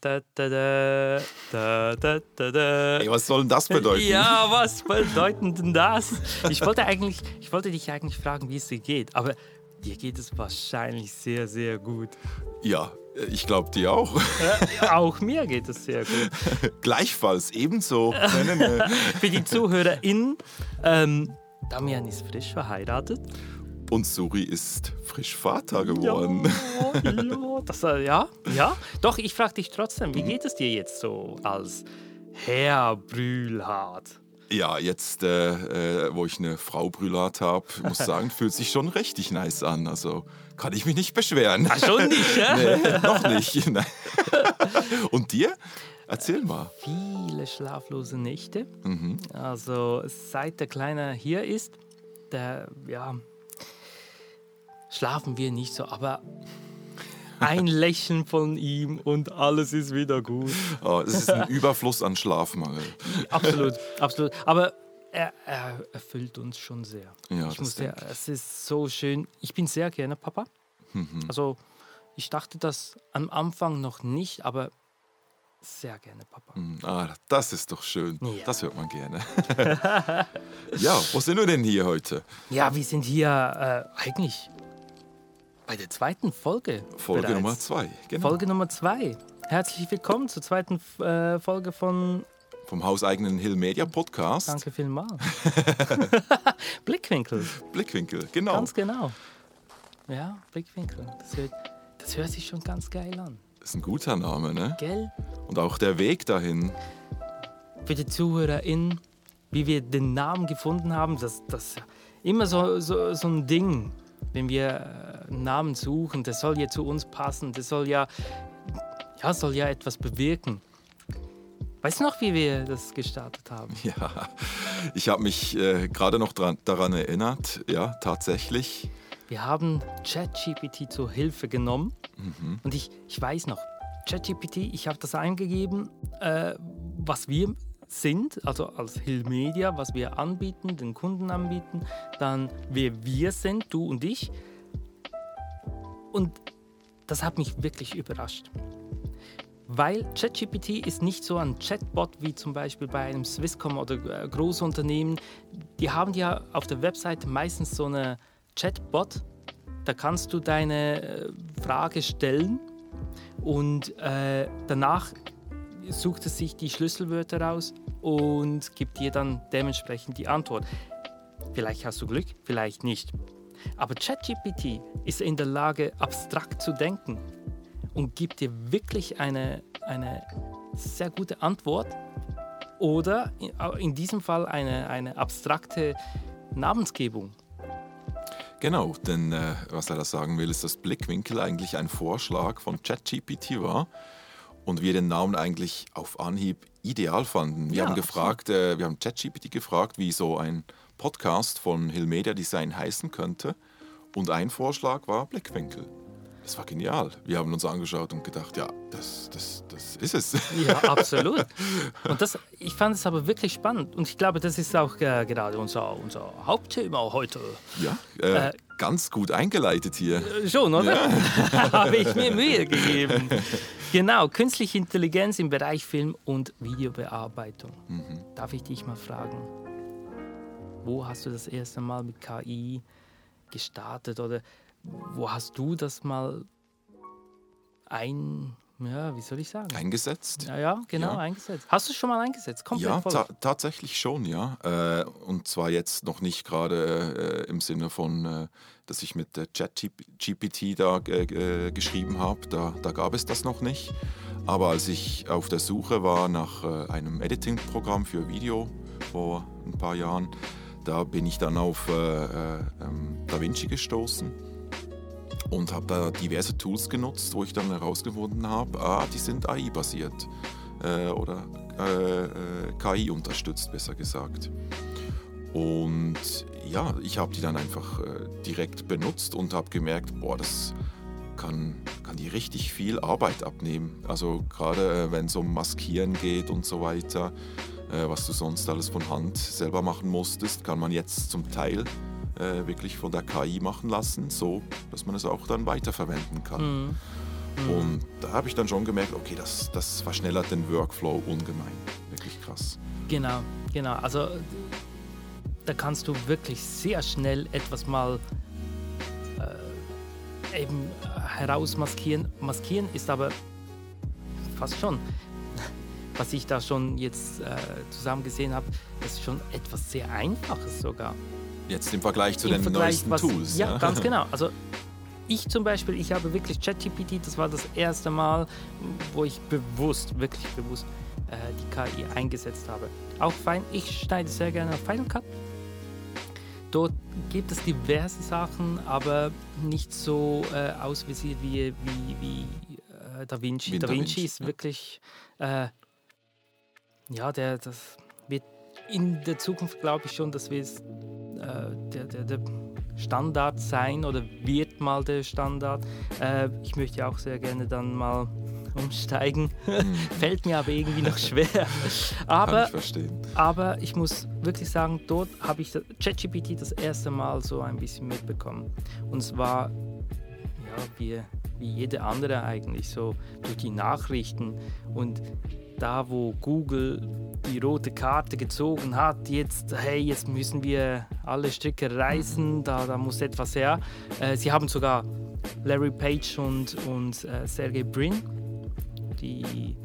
da, da, da, da, da, da, da. Ey, was soll denn das bedeuten? Ja, was bedeutet denn das? Ich wollte, eigentlich, ich wollte dich eigentlich fragen, wie es dir geht, aber dir geht es wahrscheinlich sehr, sehr gut. Ja, ich glaube dir auch. Äh, auch mir geht es sehr gut. Gleichfalls, ebenso. Für die ZuhörerInnen, ähm, Damian ist frisch verheiratet. Und Suri ist frisch Vater geworden. Ja, ja, das, äh, ja, ja. Doch, ich frage dich trotzdem, wie geht es dir jetzt so als Herr Brühlhardt? Ja, jetzt, äh, äh, wo ich eine Frau Brülat habe, muss sagen, fühlt sich schon richtig nice an. Also kann ich mich nicht beschweren. Ach, schon nicht, ja? nee, noch nicht. Und dir? Erzähl mal. Viele schlaflose Nächte. Mhm. Also seit der Kleine hier ist, der, ja, schlafen wir nicht so, aber ein Lächeln von ihm und alles ist wieder gut. Oh, es ist ein Überfluss an Schlafmangel. Absolut, absolut. Aber er, er erfüllt uns schon sehr. Ja, ich das muss sehr, es ist so schön. Ich bin sehr gerne Papa. Mhm. Also ich dachte das am Anfang noch nicht, aber sehr gerne Papa. Ah, das ist doch schön. Ja. Das hört man gerne. ja, wo sind wir denn hier heute? Ja, wir sind hier äh, eigentlich bei der zweiten Folge. Folge bereits. Nummer zwei. Genau. Folge Nummer zwei. Herzlich willkommen zur zweiten äh, Folge von Vom hauseigenen Hill Media Podcast. Danke vielmals. Blickwinkel, Blickwinkel, genau. ganz genau. Ja, Blickwinkel. Das hört, das hört sich schon ganz geil an. ist ein guter Name, ne? Gell? Und auch der Weg dahin. Für die ZuhörerInnen, wie wir den Namen gefunden haben, das das ist immer so, so, so ein Ding, wenn wir äh, einen Namen suchen, das soll ja zu uns passen, das soll ja, ja, soll ja etwas bewirken. Weißt du noch, wie wir das gestartet haben? Ja, ich habe mich äh, gerade noch dran, daran erinnert. Ja, tatsächlich. Wir haben ChatGPT zur Hilfe genommen Mhm. und ich, ich weiß noch, ChatGPT, ich habe das eingegeben, äh, was wir sind, also als Hill Media, was wir anbieten, den Kunden anbieten, dann wer wir sind, du und ich. Und das hat mich wirklich überrascht. Weil ChatGPT ist nicht so ein Chatbot wie zum Beispiel bei einem Swisscom oder äh, Großunternehmen. Die haben ja auf der Webseite meistens so eine Chatbot. Da kannst du deine äh, Frage stellen und äh, danach sucht es sich die Schlüsselwörter raus und gibt dir dann dementsprechend die Antwort. Vielleicht hast du Glück, vielleicht nicht. Aber ChatGPT ist in der Lage, abstrakt zu denken und gibt dir wirklich eine, eine sehr gute Antwort oder in- diesem Fall eine, eine abstrakte Namensgebung. Genau, denn äh, was er da sagen will, ist, dass Blickwinkel eigentlich ein Vorschlag von ChatGPT war und wir den Namen eigentlich auf Anhieb ideal fanden. Wir Ja, haben gefragt, äh, wir haben ChatGPT gefragt, wie so ein Podcast von Hill Media Design heißen könnte und ein Vorschlag war Blickwinkel. Das war genial. Wir haben uns angeschaut und gedacht, ja, das, das, das ist es. Ja, absolut. Und das, ich fand es aber wirklich spannend. Und ich glaube, das ist auch äh, gerade unser, unser Hauptthema heute. ja, äh, Äh, ganz gut eingeleitet hier. Äh, Schon, oder? Habe ich mir Mühe gegeben. Genau, künstliche Intelligenz im Bereich Film- und Videobearbeitung. Darf ich dich mal fragen, wo hast du das erste Mal mit KI gestartet oder wo hast du das mal ein, ja, wie soll ich sagen? Eingesetzt. Ja, ja, genau, Ja. eingesetzt. Hast du es schon mal eingesetzt? Komplett Ja, ta tatsächlich schon, ja. Äh, und zwar jetzt noch nicht gerade äh, im Sinne von, äh, dass ich mit der ChatGPT da äh, geschrieben habe. Da, da gab es das noch nicht. Aber als ich auf der Suche war nach äh, einem Editing-Programm für Video vor ein paar Jahren, da bin ich dann auf äh, äh, ähm, DaVinci gestoßen und habe da diverse Tools genutzt, wo ich dann herausgefunden habe, ah, die sind AI-basiert äh, oder äh, äh, KI unterstützt, besser gesagt. Und ja, ich habe die dann einfach äh, direkt benutzt und habe gemerkt, boah, das kann, kann die richtig viel Arbeit abnehmen. Also gerade äh, wenn es um Maskieren geht und so weiter, äh, was du sonst alles von Hand selber machen musstest, kann man jetzt zum Teil äh, wirklich von der KI machen lassen, so dass man es auch dann weiterverwenden kann. Mhm. Mhm. Und da habe ich dann schon gemerkt, okay, das, das verschnellert den Workflow ungemein. Wirklich krass. Genau, genau. Also da kannst du wirklich sehr schnell etwas mal äh, eben herausmaskieren. Maskieren ist aber fast schon, was ich da schon jetzt äh, zusammen gesehen habe, ist schon etwas sehr Einfaches sogar. Jetzt im Vergleich zu Im den Vergleich, neuesten was, Tools. Ja, ja, ganz genau. Also ich zum Beispiel, ich habe wirklich ChatGPT, das war das erste Mal, wo ich bewusst, wirklich bewusst äh, die KI eingesetzt habe. Auch fein, ich schneide sehr gerne auf Final Cut. Dort gibt es diverse Sachen, aber nicht so äh, ausvisiert wie, wie, wie äh, Da Vinci. Wie da, Vinci, Vinci ist ja. wirklich, äh, ja, der, das wird in der Zukunft, glaube ich schon, dass wir es der, der, der, Standard sein oder wird mal der Standard. Äh, ich möchte auch sehr gerne dann mal umsteigen. Mhm. Fällt mir aber irgendwie noch schwer. aber, Kann ich verstehen. aber ich muss wirklich sagen, dort habe ich ChatGPT das erste Mal so ein bisschen mitbekommen. Und zwar, ja, wie, wie jede andere eigentlich, so durch die Nachrichten und da, wo Google die rote Karte gezogen hat, jetzt, hey, jetzt müssen wir alle Stricke reißen, da, da muss etwas her. Äh, sie haben sogar Larry Page und, und äh, Sergey Brin, die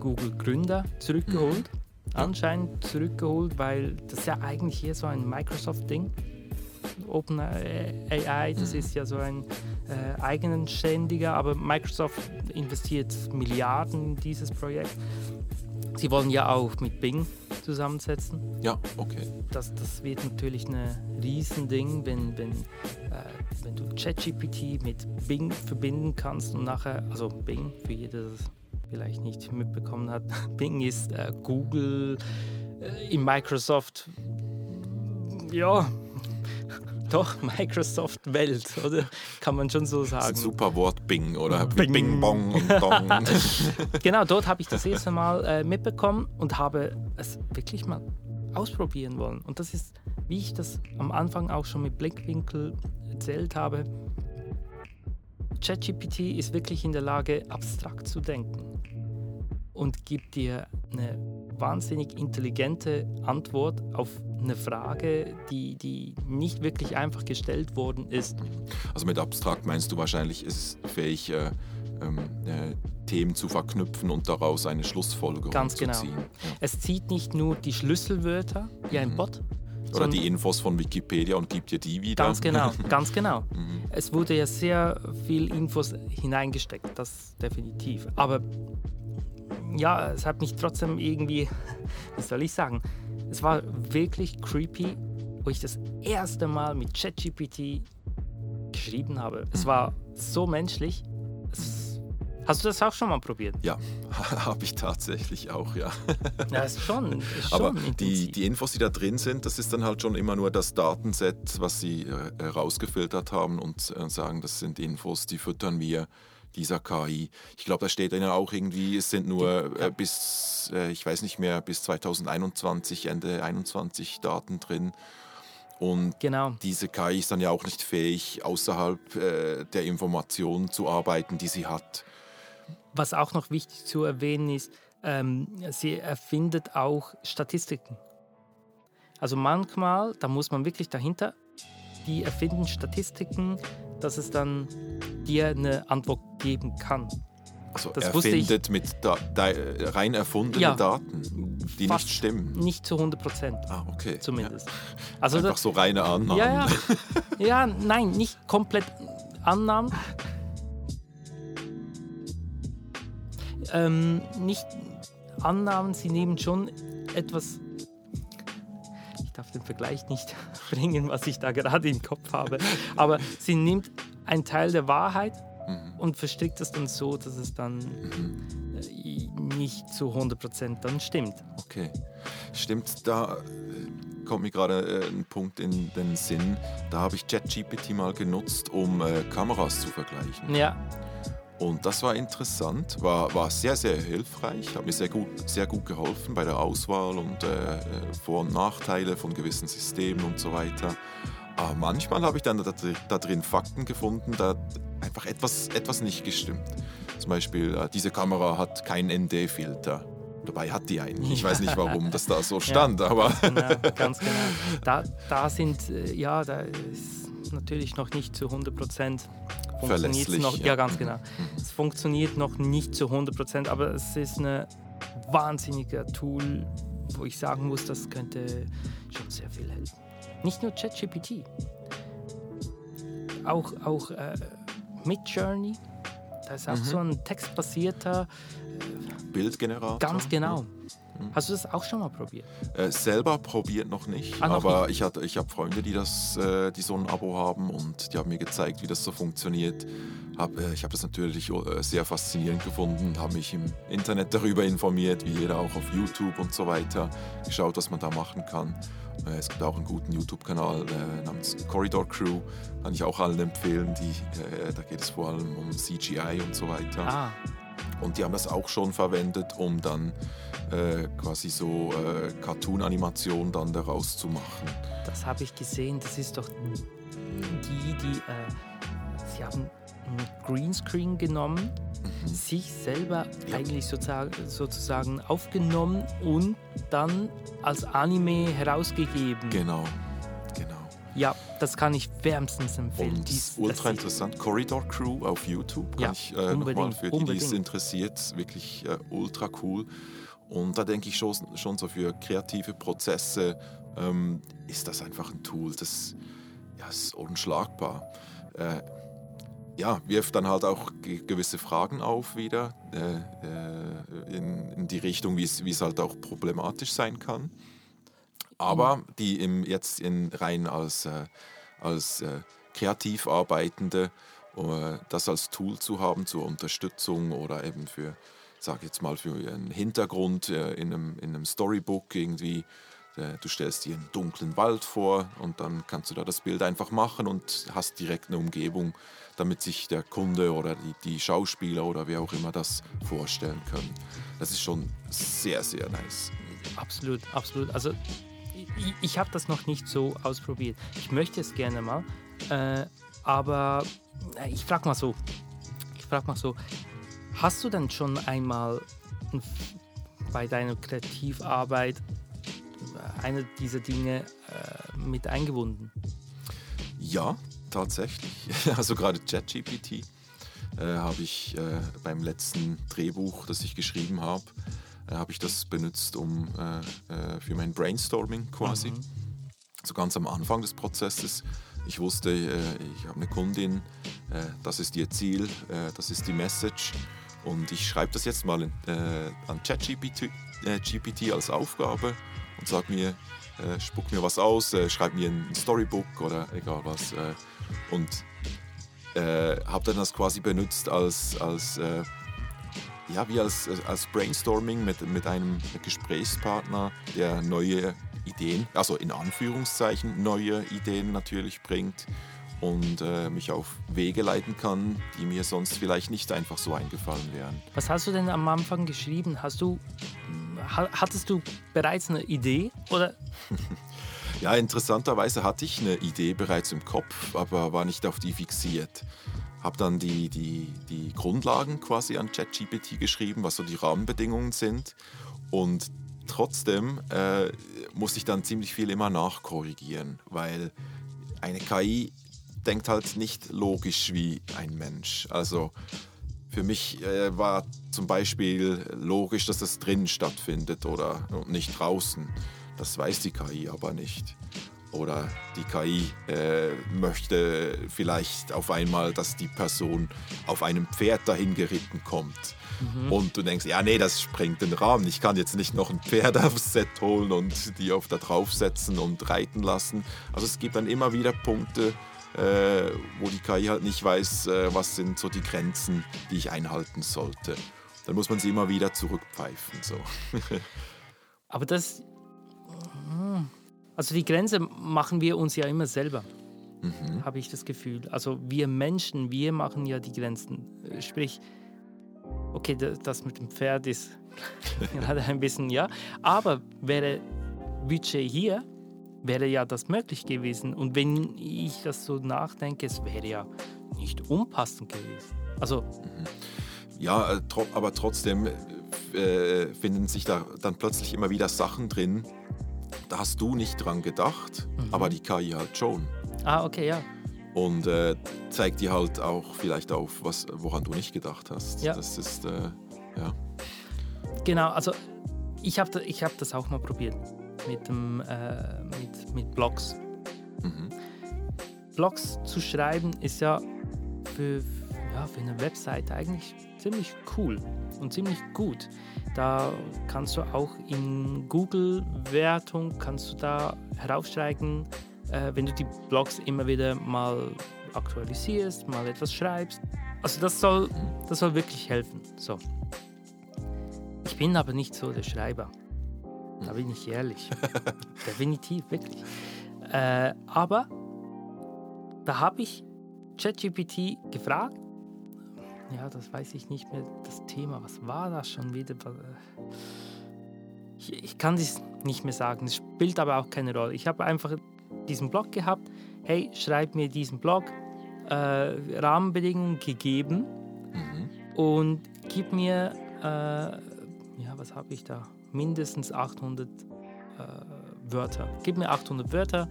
Google-Gründer, zurückgeholt. Mhm. Anscheinend zurückgeholt, weil das ist ja eigentlich hier so ein Microsoft-Ding. OpenAI, das mhm. ist ja so ein äh, eigenständiger, aber Microsoft investiert Milliarden in dieses Projekt. Sie wollen ja auch mit Bing zusammensetzen. Ja, okay. Das, das wird natürlich ein Riesending, wenn, wenn, äh, wenn du ChatGPT mit Bing verbinden kannst und nachher, also Bing, für jeder, das vielleicht nicht mitbekommen hat, Bing ist äh, Google äh, in Microsoft, ja, doch, Microsoft-Welt, oder? Kann man schon so sagen. Super Wort Bing oder Bing, Bing Bong und Dong. genau, dort habe ich das erste Mal äh, mitbekommen und habe es wirklich mal ausprobieren wollen. Und das ist, wie ich das am Anfang auch schon mit Blickwinkel erzählt habe, ChatGPT ist wirklich in der Lage, abstrakt zu denken und gibt dir eine wahnsinnig intelligente Antwort auf eine Frage, die, die nicht wirklich einfach gestellt worden ist. Also mit abstrakt meinst du wahrscheinlich, ist es fähig, äh, ähm, äh, Themen zu verknüpfen und daraus eine Schlussfolgerung Ganz zu genau. ziehen. Ja. Es zieht nicht nur die Schlüsselwörter wie ein mhm. Bot. Oder die Infos von Wikipedia und gibt dir die wieder. Ganz genau, ganz genau. Mhm. Es wurde ja sehr viel Infos hineingesteckt, das definitiv. Aber ja, es hat mich trotzdem irgendwie, wie soll ich sagen, es war wirklich creepy, wo ich das erste Mal mit ChatGPT geschrieben habe. Es war so menschlich. Es, hast du das auch schon mal probiert? Ja, habe ich tatsächlich auch, ja. Ja, ist schon. Ist Aber die, die Infos, die da drin sind, das ist dann halt schon immer nur das Datenset, was sie äh, herausgefiltert haben und äh, sagen, das sind Infos, die füttern wir dieser KI. Ich glaube, da steht dann auch irgendwie, es sind nur äh, bis, äh, ich weiß nicht mehr, bis 2021, Ende 2021 Daten drin. Und genau. diese KI ist dann ja auch nicht fähig, außerhalb äh, der Informationen zu arbeiten, die sie hat. Was auch noch wichtig zu erwähnen ist, ähm, sie erfindet auch Statistiken. Also manchmal, da muss man wirklich dahinter, die erfinden Statistiken, dass es dann dir eine Antwort geben kann. Also das erfindet mit da, da, rein erfundenen ja, Daten, die nicht stimmen. Nicht zu 100 Prozent. Ah, okay. Zumindest. Ja. Also Einfach das, so reine Annahmen. Ja, ja. ja, nein, nicht komplett Annahmen. Ähm, nicht Annahmen, sie nehmen schon etwas darf den Vergleich nicht bringen, was ich da gerade im Kopf habe. Aber sie nimmt einen Teil der Wahrheit mhm. und verstrickt es dann so, dass es dann mhm. Äh, nicht zu 100% dann stimmt. Okay. Stimmt, da äh, kommt mir gerade äh, ein Punkt in den Sinn. Da habe ich ChatGPT mal genutzt, um Kameras zu vergleichen. Ja. Und das war interessant, war, war sehr, sehr hilfreich, hat mir sehr gut, sehr gut geholfen bei der Auswahl und äh, Vor- und Nachteile von gewissen Systemen und so weiter. Aber manchmal habe ich dann da, da, drin Fakten gefunden, da einfach etwas, etwas nicht gestimmt. Zum Beispiel, äh, diese Kamera hat keinen ND-Filter. Dabei hat die einen. Ich weiß nicht, warum das da so stand, ja, aber. Genau, ganz genau. Da, da sind, äh, ja, da ist natürlich noch nicht zu 100 Prozent Verlässlich. Noch, ja. ja, ganz genau. Es funktioniert noch nicht zu 100 Prozent, aber es ist ein wahnsinniger Tool, wo ich sagen muss, das könnte schon sehr viel helfen. Nicht nur ChatGPT, auch, auch äh, Midjourney. Das ist auch mhm. so ein textbasierter äh, Bildgenerator. Ganz genau. Mhm. Hast du das auch schon mal probiert? Äh, selber probiert noch nicht, ah, noch aber nicht. ich, ich habe Freunde, die, das, äh, die so ein Abo haben und die haben mir gezeigt, wie das so funktioniert. Hab, äh, ich habe das natürlich äh, sehr faszinierend gefunden, habe mich im Internet darüber informiert, wie jeder auch auf YouTube und so weiter, geschaut, was man da machen kann. Äh, es gibt auch einen guten YouTube-Kanal äh, namens Corridor Crew, kann ich auch allen empfehlen. Die, da geht es vor allem um CGI und so weiter. Ah. Und die haben das auch schon verwendet, um dann äh, quasi so äh, Cartoon-Animationen dann daraus zu machen. Das habe ich gesehen. Das ist doch die, die äh, sie haben einen Greenscreen genommen, mhm. sich selber ja. eigentlich sozusagen, sozusagen aufgenommen und dann als Anime herausgegeben. Genau, genau. Ja, das kann ich wärmstens empfehlen. Und Dies, ultra interessant. Corridor Crew auf YouTube kann ja, ich äh, nochmal für die, die es interessiert, wirklich äh, ultra cool. Und da denke ich schon, schon so für kreative Prozesse ähm, ist das einfach ein Tool, das ja, ist unschlagbar. Äh, ja, wirft dann halt auch gewisse Fragen auf wieder äh, äh, in, in, die Richtung, wie es halt auch problematisch sein kann. Aber die im, jetzt in rein als, äh, als äh, kreativ arbeitende, äh, das als Tool zu haben zur Unterstützung oder eben für, sag jetzt mal, für einen Hintergrund äh, in, einem, in einem Storybook irgendwie Du stellst dir einen dunklen Wald vor und dann kannst du da das Bild einfach machen und hast direkt eine Umgebung, damit sich der Kunde oder die, die Schauspieler oder wer auch immer das vorstellen können. Das ist schon sehr, sehr nice. Absolut, absolut. Also ich, ich habe das noch nicht so ausprobiert. Ich möchte es gerne mal, äh, aber äh, ich frage mal so, ich frage mal so, hast du denn schon einmal bei deiner Kreativarbeit eine dieser Dinge äh, mit eingebunden? Ja, tatsächlich. Also gerade ChatGPT äh, habe ich äh, beim letzten Drehbuch, das ich geschrieben habe, äh, habe ich das benutzt, um äh, äh, für mein Brainstorming quasi. Mhm. So ganz am Anfang des Prozesses. Ich wusste, äh, ich habe eine Kundin, das ist ihr Ziel, das ist die Message. Und ich schreibe das jetzt mal in, an ChatGPT GPT als Aufgabe und sage mir, spuck mir was aus, schreib mir ein Storybook oder egal was und äh, habe dann das quasi benutzt als, als äh, ja, wie als, als Brainstorming mit, mit einem Gesprächspartner, der neue Ideen, also in Anführungszeichen neue Ideen natürlich bringt und äh, mich auf Wege leiten kann, die mir sonst vielleicht nicht einfach so eingefallen wären. Was hast du denn am Anfang geschrieben? Hast du, hattest du bereits eine Idee oder? Ja, interessanterweise hatte ich eine Idee bereits im Kopf, aber war nicht auf die fixiert. Habe dann die, die, die Grundlagen quasi an ChatGPT geschrieben, was so die Rahmenbedingungen sind. Und trotzdem äh, muss ich dann ziemlich viel immer nachkorrigieren, weil eine KI denkt halt nicht logisch wie ein Mensch. Also für mich äh, war zum Beispiel logisch, dass das drinnen stattfindet oder nicht draußen. Das weiß die KI aber nicht. Oder die KI äh, möchte vielleicht auf einmal, dass die Person auf einem Pferd dahin geritten kommt. Mhm. Und du denkst, ja, nee, das sprengt den Rahmen. Ich kann jetzt nicht noch ein Pferd aufs Set holen und die auf da draufsetzen und reiten lassen. Also es gibt dann immer wieder Punkte, äh, wo die KI halt nicht weiß, äh, was sind so die Grenzen, die ich einhalten sollte. Dann muss man sie immer wieder zurückpfeifen. So. Aber das also die Grenze machen wir uns ja immer selber, mhm. habe ich das Gefühl. Also wir Menschen, wir machen ja die Grenzen. Sprich, okay, das mit dem Pferd ist gerade ein bisschen, ja. Aber wäre Budget hier, wäre ja das möglich gewesen. Und wenn ich das so nachdenke, es wäre ja nicht unpassend gewesen. Also. Mhm. Ja, äh, aber trotzdem äh, finden sich da dann plötzlich immer wieder Sachen drin, da hast du nicht dran gedacht, mhm. aber die KI halt schon. Ah, okay, ja. Und äh, zeigt dir halt auch vielleicht auf, was, woran du nicht gedacht hast. Ja. Das ist, äh, ja. Genau, also ich habe ich hab das auch mal probiert mit, dem, äh, mit, mit Blogs. Mhm. Blogs zu schreiben ist ja für, ja für eine Website eigentlich ziemlich cool und ziemlich gut. Da kannst du auch in Google-Wertung, kannst du da heraufsteigen, äh, wenn du die Blogs immer wieder mal aktualisierst, mal etwas schreibst. Also das soll, das soll wirklich helfen. So. Ich bin aber nicht so der Schreiber. Da bin ich ehrlich. Definitiv, wirklich. Äh, aber da habe ich ChatGPT gefragt. Ja, das weiß ich nicht mehr, das Thema. Was war das schon wieder? Ich, ich kann es nicht mehr sagen. Es spielt aber auch keine Rolle. Ich habe einfach diesen Blog gehabt. Hey, schreib mir diesen Blog. Äh, Rahmenbedingungen gegeben. Mhm. Und gib mir, äh, ja, was habe ich da? Mindestens 800 äh, Wörter. Gib mir 800 Wörter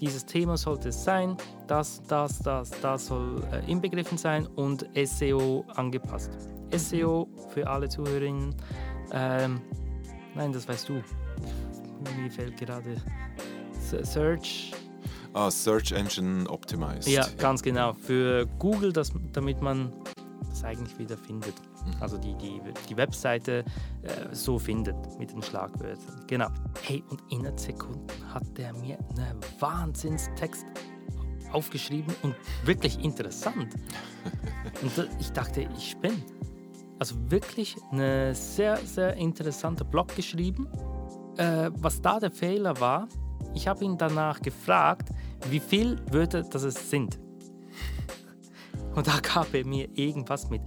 dieses Thema sollte es sein, das, das, das, das soll äh, inbegriffen sein und SEO angepasst. SEO für alle Zuhörerinnen, ähm, nein, das weißt du. Mir fällt gerade Search. Ah, Search Engine Optimized. Ja, ganz genau. Für Google, das, damit man das eigentlich wieder findet. Mhm. Also die, die, die Webseite äh, so findet mit den Schlagwörtern. Genau. Hey, und innerhalb Sekunden hat der mir einen Wahnsinnstext aufgeschrieben und wirklich interessant. Und ich dachte, ich spinne. Also wirklich ein sehr, sehr interessanter Blog geschrieben. Äh, was da der Fehler war, ich habe ihn danach gefragt, wie viele Wörter das es sind. Und da gab er mir irgendwas mit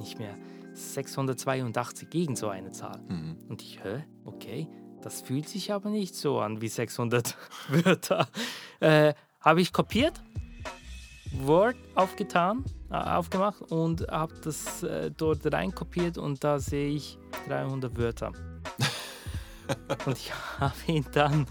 nicht mehr, 682 gegen so eine Zahl. Mhm. Und ich, hä, okay, das fühlt sich aber nicht so an wie 600 Wörter. Äh, Habe ich kopiert, Word aufgetan, äh, aufgemacht und habe das äh, dort rein kopiert und da sehe ich 300 Wörter. und ich habe ihn dann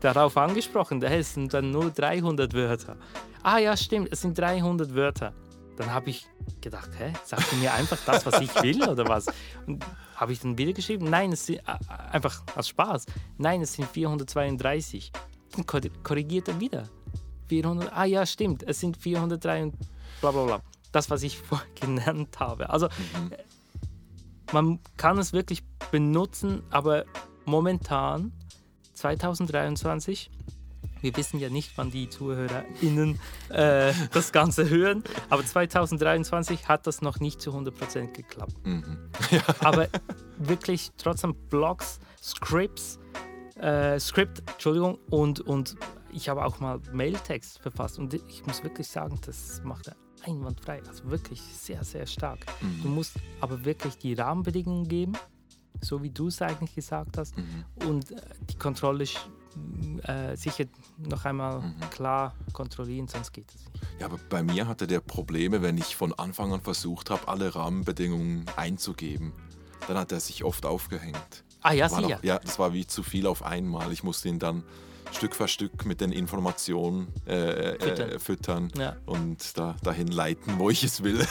darauf angesprochen, das sind dann nur 300 Wörter. Ah ja, stimmt, es sind 300 Wörter. Dann habe ich gedacht, hä, sagst du mir einfach das, was ich will oder was? Und habe ich dann wieder geschrieben, nein, es sind äh, einfach aus Spaß. Nein, es sind 432. Dann korrigiert er wieder. 400, ah ja, stimmt, es sind 403 und bla bla bla. Das, was ich vorher genannt habe. Also mhm. man kann es wirklich benutzen, aber momentan, 2023, wir wissen ja nicht, wann die ZuhörerInnen äh, das Ganze hören, aber 2023 hat das noch nicht zu 100% geklappt. Mhm. Ja. Aber wirklich trotzdem Blogs, Scripts, äh, Script, Entschuldigung, und, und ich habe auch mal Mailtext verfasst und ich muss wirklich sagen, das macht er einwandfrei, also wirklich sehr, sehr stark. Mhm. Du musst aber wirklich die Rahmenbedingungen geben, so wie du es eigentlich gesagt hast, mhm. und äh, die Kontrolle äh, sicher noch einmal mhm. klar kontrollieren, sonst geht es nicht. Ja, aber bei mir hatte der Probleme, wenn ich von Anfang an versucht habe, alle Rahmenbedingungen einzugeben. Dann hat er sich oft aufgehängt. Ah ja, sicher. Ja, das war wie zu viel auf einmal. Ich musste ihn dann Stück für Stück mit den Informationen äh, füttern, äh, füttern ja. und da, dahin leiten, wo ich es will.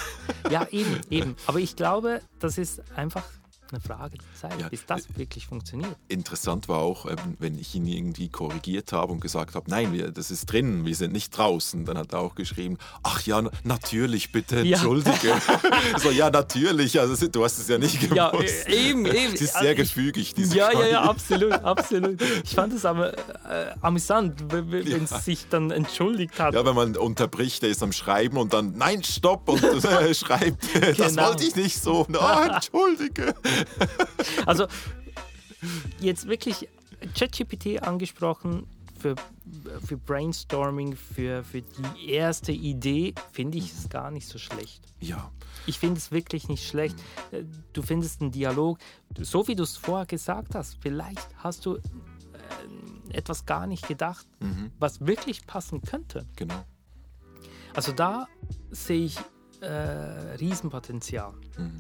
Ja, eben, eben. Aber ich glaube, das ist einfach eine Frage der Zeit, ja, bis das wirklich funktioniert. Interessant war auch, ähm, wenn ich ihn irgendwie korrigiert habe und gesagt habe, nein, das ist drin, wir sind nicht draußen. Dann hat er auch geschrieben, ach ja, natürlich, bitte entschuldige. Ja. so, ja, natürlich, also du hast es ja nicht gewusst. Ja, e-, eben, eben. Es ist sehr also gefügig, diese Ja, ja, ja, absolut, absolut. Ich fand es aber äh, amüsant, wenn ja. es sich dann entschuldigt hat. Ja, wenn man unterbricht, der ist am Schreiben und dann, nein, stopp, und äh, schreibt, das genau. wollte ich nicht so. Oh, entschuldige. also jetzt wirklich ChatGPT angesprochen für, für Brainstorming, für, für die erste Idee, finde ich es gar nicht so schlecht. Ja. Ich finde es wirklich nicht schlecht. Du findest einen Dialog, so wie du es vorher gesagt hast, vielleicht hast du äh, etwas gar nicht gedacht, mhm. was wirklich passen könnte. Genau. Also da sehe ich äh, Riesenpotenzial. Mhm.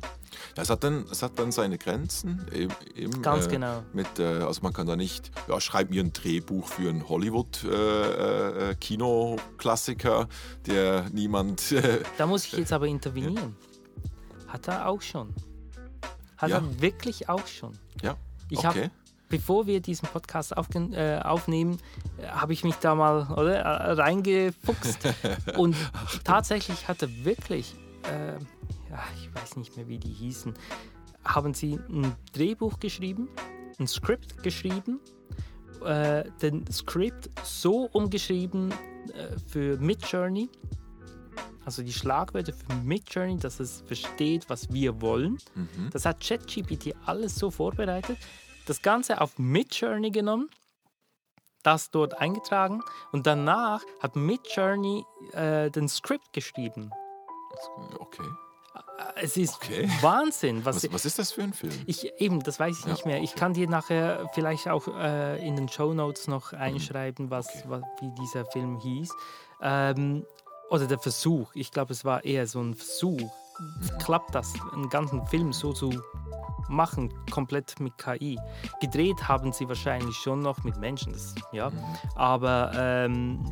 Ja, es, hat dann, es hat dann seine Grenzen. Eben, eben, Ganz äh, genau. Mit, äh, also man kann da nicht, ja, schreib mir ein Drehbuch für einen Hollywood-Kinoklassiker, der niemand. Äh, Da muss ich jetzt aber intervenieren. Hat er auch schon. Hat Ja. er wirklich auch schon. ja, Ich habe, okay. Bevor wir diesen Podcast äh, aufnehmen, äh, habe ich mich da mal oder, äh, reingefuchst. Und tatsächlich hat er wirklich, äh, ja, ich weiß nicht mehr, wie die hießen, haben sie ein Drehbuch geschrieben, ein Skript geschrieben, äh, den Skript so umgeschrieben äh, für Midjourney, also die Schlagwörter für Midjourney, dass es versteht, was wir wollen. Mhm. Das hat ChatGPT alles so vorbereitet, das Ganze auf Midjourney genommen, das dort eingetragen und danach hat Midjourney äh, den Skript geschrieben. Okay. Äh, Es ist Okay. Wahnsinn, was, Was, was ist das für ein Film? ich eben, das weiß ich Ja, nicht mehr. Ich kann dir nachher vielleicht auch äh, in den Show Notes noch einschreiben, was, Okay. was wie dieser Film hieß. Ähm, oder der Versuch. Ich glaube, es war eher so ein Versuch. Klappt das, einen ganzen Film so zu machen, komplett mit KI? Gedreht haben sie wahrscheinlich schon noch mit Menschen, das, ja. Mhm. Aber ähm,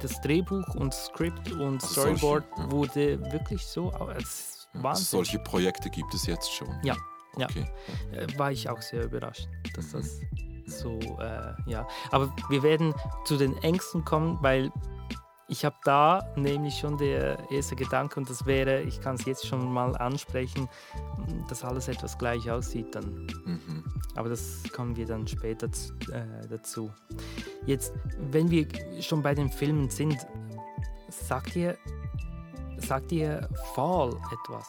das Drehbuch und Skript und Also solche, Storyboard ja. wurde wirklich so. Es Ja, solche Projekte gibt es jetzt schon. Ja, ja. Okay. äh, war ich auch sehr überrascht, dass Mhm. das so, äh, ja. Aber wir werden zu den Ängsten kommen, weil ich habe da nämlich schon der erste Gedanke und das wäre, ich kann es jetzt schon mal ansprechen, dass alles etwas gleich aussieht dann. Mhm. Aber das kommen wir dann später äh, dazu. Jetzt, wenn wir schon bei den Filmen sind, sagt ihr, sagt ihr Fall etwas?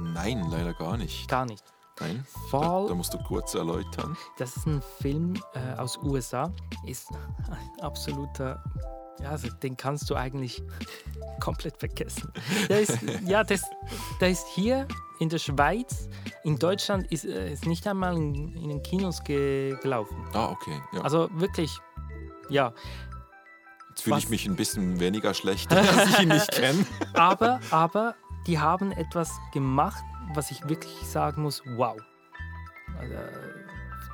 Nein, leider gar nicht. Gar nicht. Nein. Da, Fall da musst du kurz erläutern. Das ist ein Film äh, aus USA, ist ein absoluter, ja, also den kannst du eigentlich komplett vergessen. Der ist, ja, das, der ist hier in der Schweiz, in Deutschland ist äh, ist nicht einmal in, in den Kinos ge gelaufen. Ah, okay. Ja. Also wirklich, ja. Jetzt fühle ich mich ein bisschen weniger schlecht, dass ich ihn nicht kenne. Aber, aber die haben etwas gemacht, was ich wirklich sagen muss, wow. Also,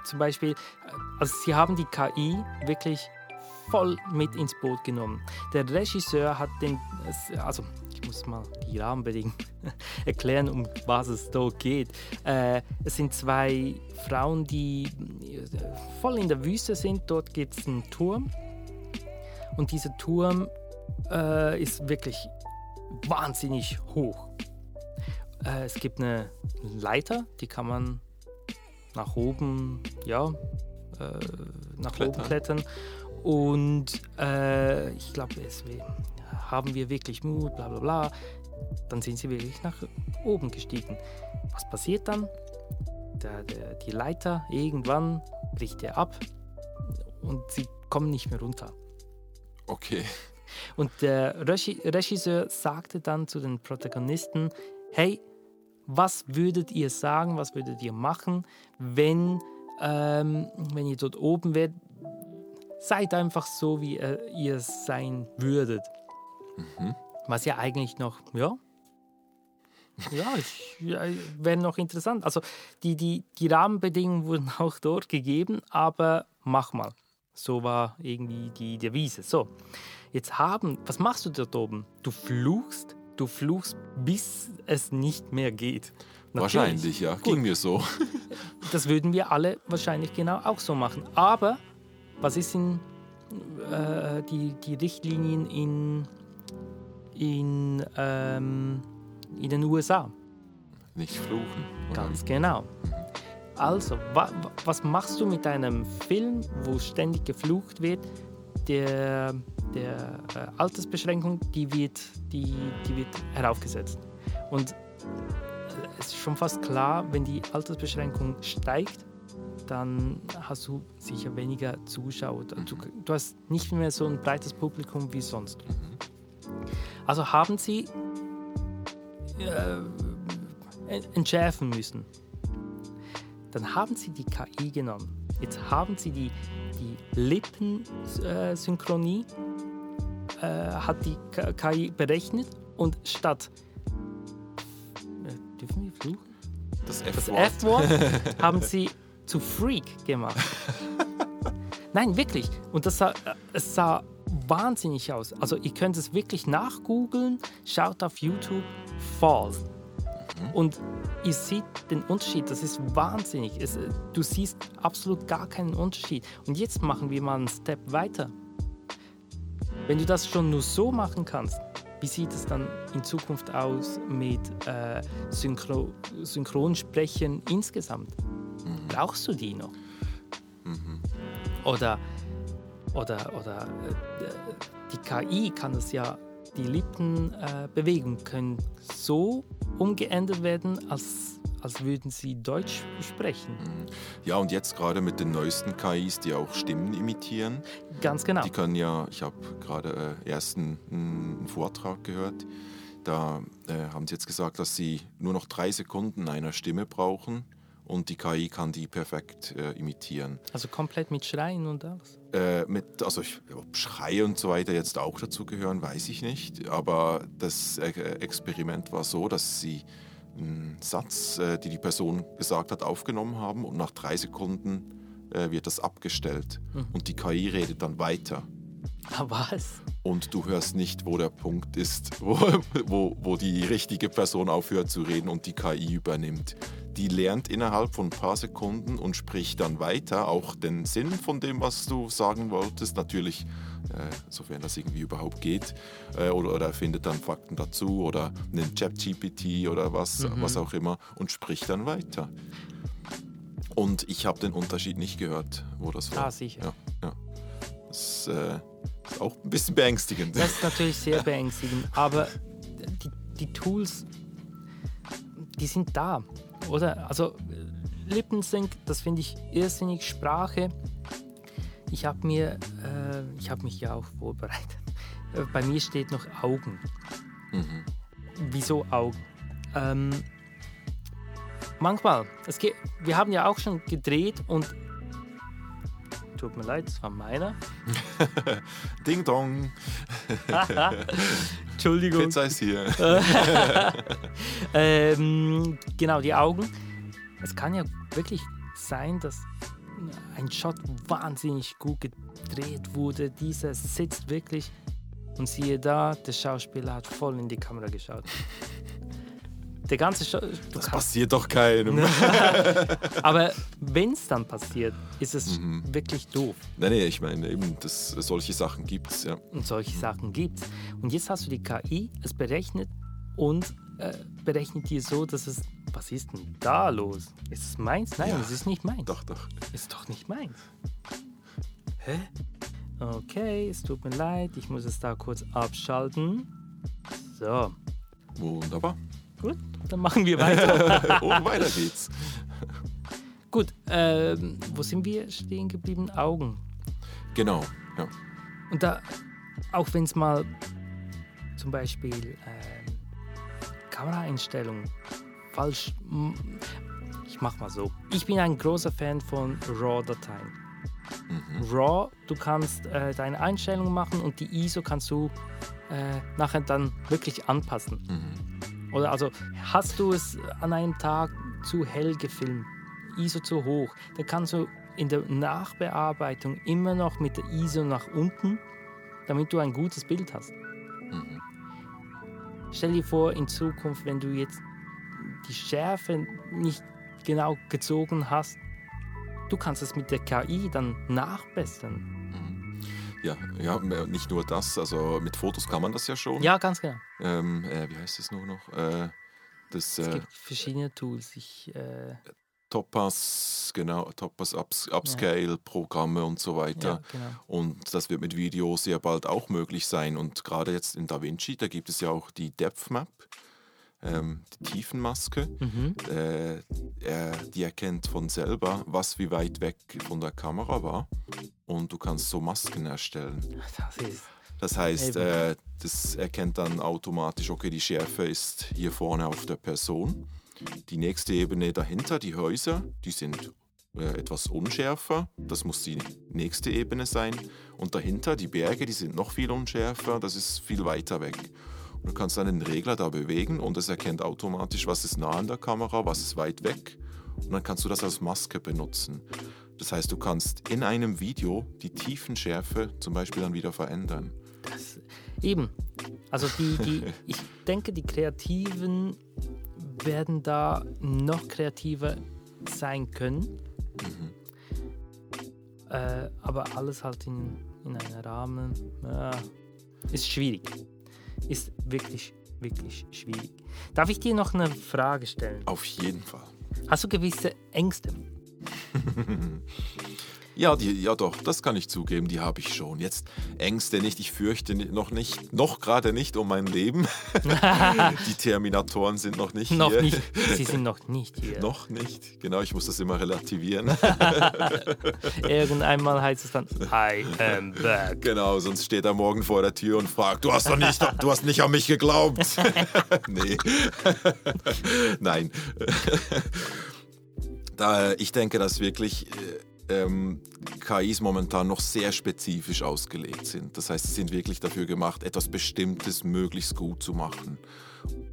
zum Beispiel, äh, also sie haben die KI wirklich voll mit ins Boot genommen. Der Regisseur hat den, also ich muss mal die Rahmenbedingungen erklären, um was es da geht. Äh, es sind zwei Frauen, die äh, voll in der Wüste sind. Dort gibt es einen Turm und dieser Turm äh, ist wirklich wahnsinnig hoch. Äh, es gibt eine Leiter, die kann man nach oben, ja, äh, nach Klettern. oben klettern. Und äh, ich glaube, haben wir wirklich Mut, bla bla bla. Dann sind sie wirklich nach oben gestiegen. Was passiert dann? Der, der, die Leiter, irgendwann bricht er ab und sie kommen nicht mehr runter. Okay. Und der Regi Regisseur sagte dann zu den Protagonisten, hey, was würdet ihr sagen, was würdet ihr machen, wenn, ähm, wenn ihr dort oben wärt? Seid einfach so, wie äh, ihr sein würdet. Mhm. Was ja eigentlich noch, ja, ja, wäre noch interessant. Also die, die, die Rahmenbedingungen wurden auch dort gegeben, aber mach mal. So war irgendwie die Devise. So, jetzt haben, was machst du dort oben? Du fluchst, du fluchst, bis es nicht mehr geht. Natürlich. Wahrscheinlich, ja. Ging mir so. Das würden wir alle wahrscheinlich genau auch so machen. Aber was ist in äh, die, die Richtlinien in, in, ähm, in den USA? Nicht fluchen. oder? Ganz genau. Also, wa, wa, was machst du mit einem Film, wo ständig geflucht wird? Der, der äh, Altersbeschränkung, die wird, die, die wird heraufgesetzt. Und äh, es ist schon fast klar, wenn die Altersbeschränkung steigt, dann hast du sicher weniger Zuschauer. Du, du hast nicht mehr so ein breites Publikum wie sonst. Also haben sie äh, entschärfen müssen. Dann haben sie die KI genommen. Jetzt haben sie die, die Lippensynchronie äh, hat die KI berechnet und statt. Äh, dürfen wir fluchen? Das. F-Wort haben sie zu Freak gemacht. Nein, wirklich. Und das sah, äh, es sah wahnsinnig aus. Also ihr könnt es wirklich nachgoogeln, schaut auf YouTube Fall. Und ihr seht den Unterschied, das ist wahnsinnig. Es, äh, du siehst absolut gar keinen Unterschied. Und jetzt machen wir mal einen Step weiter. Wenn du das schon nur so machen kannst, wie sieht es dann in Zukunft aus mit äh, Synchro Synchronsprechen insgesamt? Brauchst du die noch? Oder, oder, oder äh, die KI kann das ja, die Lippen äh, bewegen können so umgeändert werden, als, als würden sie Deutsch sprechen. Ja, und jetzt gerade mit den neuesten KIs, die auch Stimmen imitieren. Ganz genau. Die können ja, ich habe gerade äh, erst einen, einen Vortrag gehört, da äh, haben sie jetzt gesagt, dass sie nur noch drei Sekunden einer Stimme brauchen und die KI kann die perfekt äh, imitieren. Also komplett mit Schreien und alles. Äh, mit, also ich, ob Schrei und so weiter jetzt auch dazu gehören, weiß ich nicht. Aber das äh, Experiment war so, dass sie einen Satz, äh, die die Person gesagt hat, aufgenommen haben und nach drei Sekunden äh, wird das abgestellt und die KI redet dann weiter. Was? Und du hörst nicht, wo der Punkt ist, wo, wo, wo die richtige Person aufhört zu reden und die KI übernimmt. Die lernt innerhalb von ein paar Sekunden und spricht dann weiter, auch den Sinn von dem, was du sagen wolltest, natürlich, äh, sofern das irgendwie überhaupt geht, äh, oder, oder findet dann Fakten dazu oder nimmt ChatGPT oder was, was auch immer und spricht dann weiter. Und ich habe den Unterschied nicht gehört, wo das war. Ah, sicher. Ja, ja. Das äh, ist auch ein bisschen beängstigend. Das ist natürlich sehr beängstigend, aber die, die Tools, die sind da, oder? Also Lippensync, das finde ich irrsinnig. Sprache, ich habe mir, äh, ich habe mich ja auch vorbereitet. Äh, Bei mir steht noch Augen. Mhm. Wieso Augen? Ähm, manchmal, es geht, wir haben ja auch schon gedreht und tut mir leid, das war meiner. Ding Dong, Entschuldigung. Pizza ist hier. Ähm, genau, die Augen. Es kann ja wirklich sein, dass ein Shot wahnsinnig gut gedreht wurde. Dieser sitzt wirklich und siehe da, der Schauspieler hat voll in die Kamera geschaut. Der ganze Shot. Du Das passiert doch keinem. aber wenn es dann passiert, ist es Mhm. wirklich doof. Nein, nee, ich meine, eben, das, solche Sachen gibt es, ja. Und solche Sachen gibt's. Und jetzt hast du die KI, es berechnet und äh, berechnet dir so, dass es. Was ist denn da los? Ist es meins? Nein, Ja. es ist nicht meins. Doch, doch. Ist doch nicht meins. Hä? Okay, es tut mir leid, ich muss es da kurz abschalten. So, Wunderbar. Gut, dann machen wir weiter. Und weiter geht's. gut, ähm, wo sind wir stehen geblieben? Augen. Genau, ja. Und da, auch wenn es mal zum Beispiel ähm, Kameraeinstellungen falsch. Ich mach mal so. Ich bin ein großer Fan von RAW-Dateien. RAW, du kannst äh, deine Einstellungen machen und die ISO kannst du äh, nachher dann wirklich anpassen. Oder also hast du es an einem Tag zu hell gefilmt, ISO zu hoch, dann kannst du in der Nachbearbeitung immer noch mit der ISO nach unten, damit du ein gutes Bild hast. Stell dir vor, in Zukunft, wenn du jetzt die Schärfe nicht genau gezogen hast, du kannst es mit der KI dann nachbessern. Ja, ja, nicht nur das, also mit Fotos kann man das ja schon. Ja, ganz genau. Ähm, äh, wie heißt es nur noch? Äh, das Es äh, gibt verschiedene Tools. Ich, äh, Topaz, genau, Topaz Ups, Upscale-Programme und so weiter. ja, genau. Und das wird mit Video sehr bald auch möglich sein. Und gerade jetzt in DaVinci, da gibt es ja auch die Depth Map, ähm, die Tiefenmaske. Mhm. Äh, er, die erkennt von selber, was wie weit weg von der Kamera war. Und du kannst so Masken erstellen. Das ist Das heißt, äh, das erkennt dann automatisch, okay, die Schärfe ist hier vorne auf der Person. Die nächste Ebene dahinter, die Häuser, die sind äh, etwas unschärfer. Das muss die nächste Ebene sein. Und dahinter, die Berge, die sind noch viel unschärfer. Das ist viel weiter weg. Und du kannst dann den Regler da bewegen und es erkennt automatisch, was ist nah an der Kamera, was ist weit weg. Und dann kannst du das als Maske benutzen. Das heißt, du kannst in einem Video die Tiefenschärfe zum Beispiel dann wieder verändern. Das, eben. Also die, die, ich denke, die Kreativen werden da noch kreativer sein können. Mhm. Äh, aber alles halt in, in einem Rahmen ja, ist schwierig. Ist wirklich, wirklich schwierig. Darf ich dir noch eine Frage stellen? Auf jeden Fall. Hast du gewisse Ängste? Ja, die, ja doch, das kann ich zugeben, die habe ich schon. Jetzt Ängste nicht, ich fürchte noch nicht, noch gerade nicht um mein Leben. die Terminatoren sind noch nicht noch hier. Nicht. Sie sind noch nicht hier. noch nicht, genau, ich muss das immer relativieren. Irgendeinmal heißt es dann, I am back. Genau, sonst steht er morgen vor der Tür und fragt, du hast doch nicht, du hast nicht an mich geglaubt. nee. Nein. Da, ich denke, dass wirklich äh, ähm, KIs momentan noch sehr spezifisch ausgelegt sind. Das heißt, sie sind wirklich dafür gemacht, etwas Bestimmtes möglichst gut zu machen.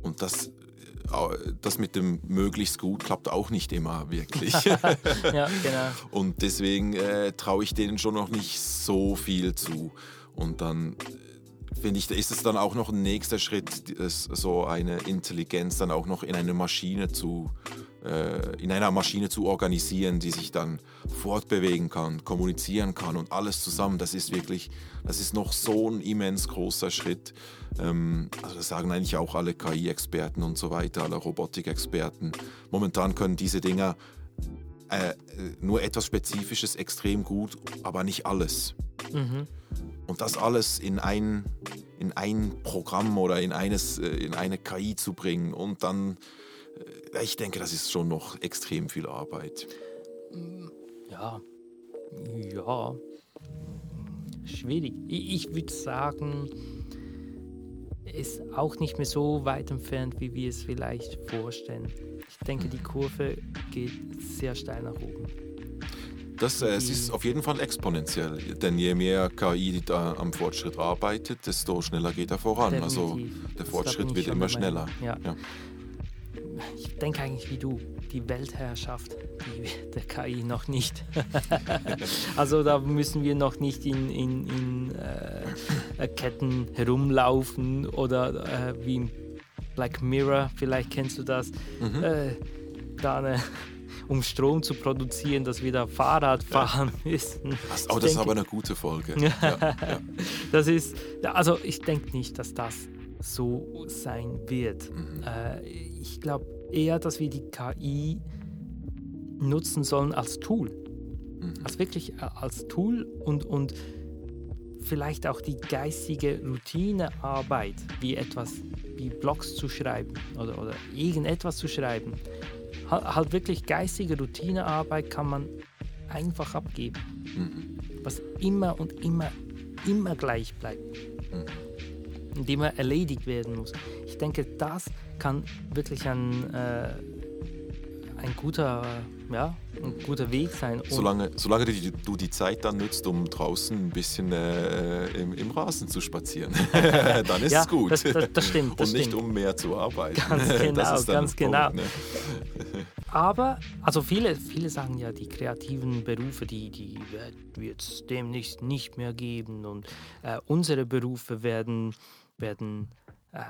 Und das, äh, das mit dem möglichst gut klappt auch nicht immer wirklich. ja, genau. Und deswegen äh, traue ich denen schon noch nicht so viel zu. Und dann äh, finde ich, ist es dann auch noch ein nächster Schritt, so eine Intelligenz dann auch noch in eine Maschine zu in einer Maschine zu organisieren, die sich dann fortbewegen kann, kommunizieren kann und alles zusammen. Das ist wirklich, das ist noch so ein immens großer Schritt. Ähm, also das sagen eigentlich auch alle KI-Experten und so weiter, alle Robotikexperten. Momentan können diese Dinger äh, nur etwas Spezifisches extrem gut, aber nicht alles. Mhm. Und das alles in ein, in ein Programm oder in, eines, äh, in eine KI zu bringen und dann äh, ich denke, das ist schon noch extrem viel Arbeit. Ja, ja, schwierig. Ich würde sagen, ist auch nicht mehr so weit entfernt, wie wir es vielleicht vorstellen. Ich denke, die Kurve geht sehr steil nach oben. Das, äh, es ist auf jeden Fall exponentiell, denn je mehr KI da am Fortschritt arbeitet, desto schneller geht er voran. Definitiv. Also der Fortschritt wird immer schneller. Ja. ja denke eigentlich wie du, die Weltherrschaft, die, der KI noch nicht. also da müssen wir noch nicht in, in, in äh, Ketten herumlaufen oder äh, wie im Black Mirror, vielleicht kennst du das, mhm. äh, da eine um Strom zu produzieren, dass wir da Fahrrad fahren ja. müssen. Das, oh, das denke, ist aber eine gute Folge. ja, ja. Das ist, also ich denke nicht, dass das so sein wird. Mhm. Äh, ich glaube eher, dass wir die KI nutzen sollen als Tool. Mhm. Als wirklich äh, als Tool und, und vielleicht auch die geistige Routinearbeit, wie etwas wie Blogs zu schreiben oder, oder irgendetwas zu schreiben. Halt, halt wirklich geistige Routinearbeit kann man einfach abgeben. Mhm. Was immer und immer, immer gleich bleibt. Mhm die immer erledigt werden muss. Ich denke, das kann wirklich ein, äh, ein guter, ja, ein guter Weg sein. Solange solange du, die, du die Zeit dann nutzt, um draußen ein bisschen äh, im, im, Rasen zu spazieren, dann ist ja, es gut. Das, das, das stimmt. Das Und nicht um mehr zu arbeiten. Ganz genau, ganz genau. ne? Aber, also viele, viele sagen ja, die kreativen Berufe, die, die wird es demnächst nicht mehr geben und äh, unsere Berufe werden werden äh,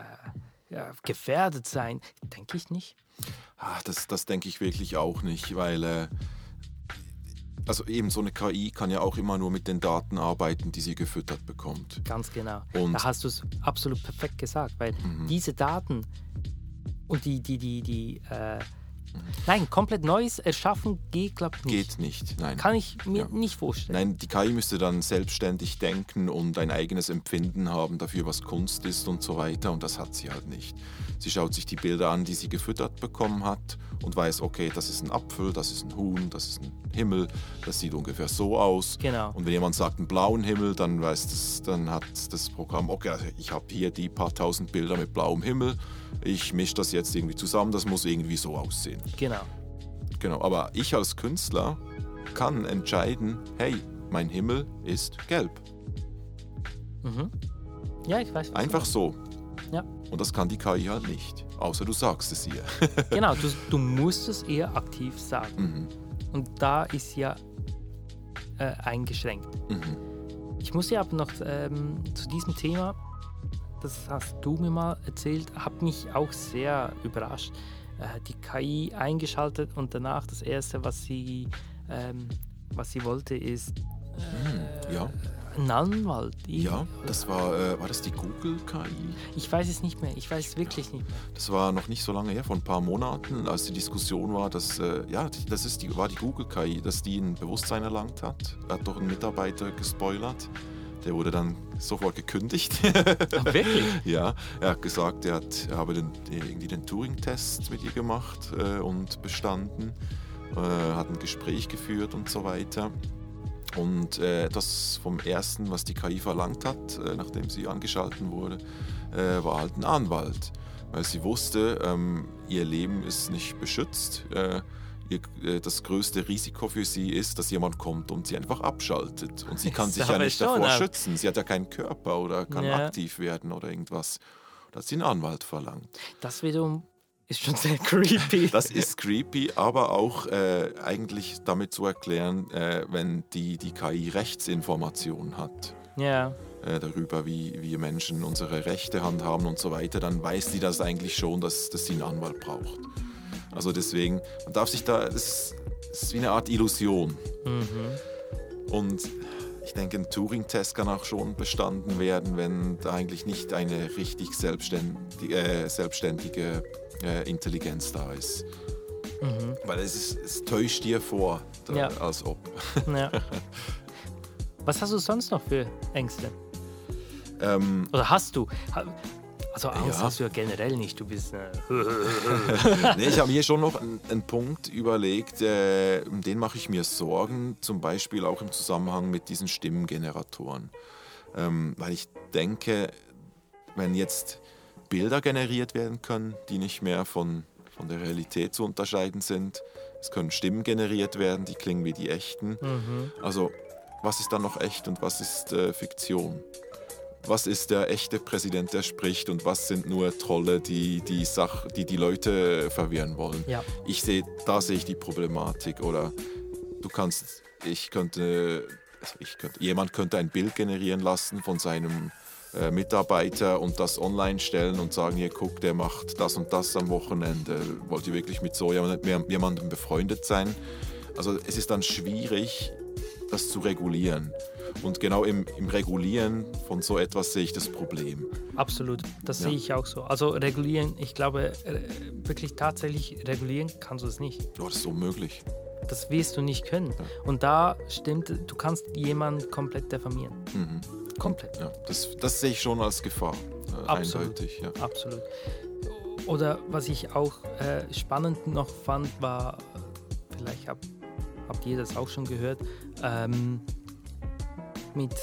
ja, gefährdet sein. Denke ich nicht. Ach, das, das denke ich wirklich auch nicht, weil äh, also eben so eine KI kann ja auch immer nur mit den Daten arbeiten, die sie gefüttert bekommt. Ganz genau. Und da hast du es absolut perfekt gesagt, weil mhm. diese Daten und die, die, die, die äh, Nein, komplett Neues erschaffen geht, glaube ich, nicht. Geht nicht, nein. Kann ich mir ja. nicht vorstellen. Nein, die KI müsste dann selbstständig denken und ein eigenes Empfinden haben dafür, was Kunst ist und so weiter. Und das hat sie halt nicht. Sie schaut sich die Bilder an, die sie gefüttert bekommen hat und weiß, okay, das ist ein Apfel, das ist ein Huhn, das ist ein Himmel, das sieht ungefähr so aus. Genau. Und wenn jemand sagt einen blauen Himmel, dann weiß das, dann hat das Programm, okay, also ich habe hier die paar tausend Bilder mit blauem Himmel ich mische das jetzt irgendwie zusammen, das muss irgendwie so aussehen. Genau. Genau, aber ich als Künstler kann entscheiden, hey, mein Himmel ist gelb. Mhm. Ja, ich weiß. Einfach so. Ja, Und das kann die KI halt nicht. Außer du sagst es ihr. genau. Du, du musst es eher aktiv sagen. mhm. Und da ist ja äh, eingeschränkt. Mhm. Ich muss dir aber noch ähm, zu diesem Thema, das hast du mir mal erzählt, hat mich auch sehr überrascht. Äh, die KI eingeschaltet und danach das erste, was sie, ähm, was sie wollte, ist Hm, Ja, ein Anwalt. Ich, ja, das war, äh, war das die Google KI? Ich weiß es nicht mehr. Ich weiß es wirklich nicht mehr. Das war noch nicht so lange her, vor ein paar Monaten, als die Diskussion war, dass, äh, ja, das ist die, war die Google KI, dass die ein Bewusstsein erlangt hat. Hat doch ein Mitarbeiter gespoilert. Der wurde dann sofort gekündigt. Ach, wirklich? ja, er hat gesagt, er, hat, er habe den, irgendwie den Turing-Test mit ihr gemacht äh, und bestanden, äh, hat ein Gespräch geführt und so weiter. Und äh, etwas vom Ersten, was die KI verlangt hat, äh, nachdem sie angeschalten wurde, äh, war halt ein Anwalt. Weil sie wusste, ähm, ihr Leben ist nicht beschützt. Äh, ihr, äh, das größte Risiko für sie ist, dass jemand kommt und sie einfach abschaltet. Und sie kann Das sich ja nicht davor ja. schützen. Sie hat ja keinen Körper oder kann Ja. aktiv werden oder irgendwas. Da hat sie einen Anwalt verlangt. Das wiederum ist schon sehr creepy. Das ist creepy, aber auch äh, eigentlich damit zu erklären, äh, wenn die, die KI Rechtsinformationen hat ja. äh, darüber, wie wir Menschen unsere Rechte handhaben und so weiter, dann weiß die das eigentlich schon, dass, dass sie einen Anwalt braucht. Also deswegen, man darf sich da, ist, das ist wie eine Art Illusion. Mhm. Und ich denke, ein Turing-Test kann auch schon bestanden werden, wenn da eigentlich nicht eine richtig selbstständige, äh, selbstständige äh, Intelligenz da ist. Mhm. Weil es, ist, es täuscht dir vor, da, Ja. als ob. Ja. Was hast du sonst noch für Ängste? Ähm, Oder hast du? Also Angst Ja. hast du ja generell nicht. Du bist äh, nee, ich habe mir schon noch einen, einen Punkt überlegt, äh, um den mache ich mir Sorgen, zum Beispiel auch im Zusammenhang mit diesen Stimmengeneratoren. Ähm, weil ich denke, wenn jetzt Bilder generiert werden können, die nicht mehr von, von der Realität zu unterscheiden sind, es können Stimmen generiert werden, die klingen wie die echten. mhm. Also, was ist dann noch echt und was ist äh, Fiktion? Was ist der echte Präsident, der spricht und was sind nur Trolle, die die, Sach die, die Leute verwirren wollen? Ja. Ich sehe, da sehe ich die Problematik. Oder du kannst, ich könnte, ich könnte, jemand könnte ein Bild generieren lassen von seinem äh, Mitarbeiter und das online stellen und sagen, hier guck, der macht das und das am Wochenende. Wollt ihr wirklich mit so jemand- jemandem befreundet sein? Also es ist dann schwierig, das zu regulieren. Und genau im, im Regulieren von so etwas sehe ich das Problem. Absolut, das Ja. sehe ich auch so. Also regulieren, ich glaube, äh, wirklich tatsächlich regulieren kannst du es nicht. Oh, das ist unmöglich. Das wirst du nicht können. Und da stimmt, du kannst jemanden komplett diffamieren. Mhm. Komplett, Ja, das, das sehe ich schon als Gefahr. Äh, Absolut. Eindeutig, ja. absolut. Oder was ich auch äh, spannend noch fand, war, vielleicht hab, habt ihr das auch schon gehört, ähm, mit,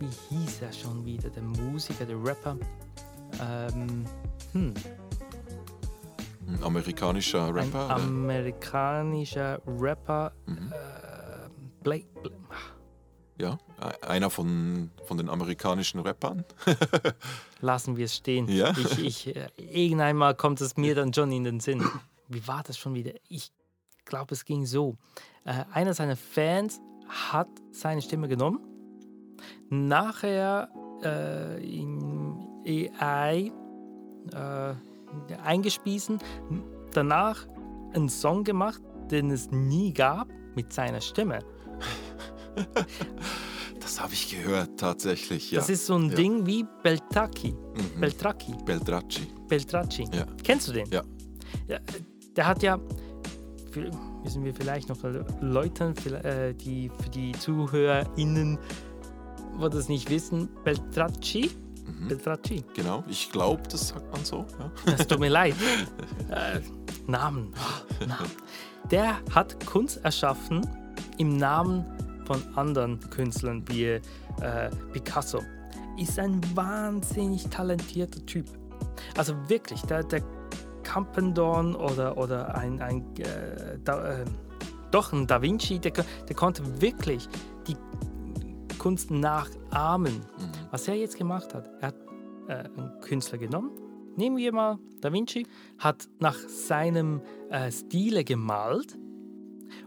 wie hieß er schon wieder, der Musiker, der Rapper? Ähm, hm, Ein amerikanischer ein Rapper. oder? amerikanischer Rapper, Mhm. äh, Blake, Blake, Ja, e- einer von, von den amerikanischen Rappern. lassen wir es stehen. Ja. Ich, ich, äh, irgendwann mal kommt es mir dann schon in den Sinn. Wie war das schon wieder? Ich glaube, es ging so. Äh, einer seiner Fans hat seine Stimme genommen, nachher äh, in AI äh, eingespiesen, danach einen Song gemacht, den es nie gab, mit seiner Stimme. Das habe ich gehört, tatsächlich. Ja. Das ist so ein Ja. Ding wie Beltraki. Mhm. Beltraki. Beltracci. Beltracci. Ja. Kennst du den? Ja. Der hat ja, müssen wir vielleicht noch erläutern, äh, die, für die ZuhörerInnen, wo das nicht wissen, Beltracci, Mhm. Beltracci, Genau, ich glaube, das sagt man so. Ja. es tut mir leid. Äh, Namen, oh, Namen. Der hat Kunst erschaffen im Namen von anderen Künstlern wie äh, Picasso. Ist ein wahnsinnig talentierter Typ. Also wirklich, der, der Campendorn oder, oder ein, ein äh, da, äh, Doch, ein Da Vinci, der, der konnte wirklich die Kunst nachahmen. Mhm. Was er jetzt gemacht hat, er hat äh, einen Künstler genommen, nehmen wir mal Da Vinci, hat nach seinem äh, Stile gemalt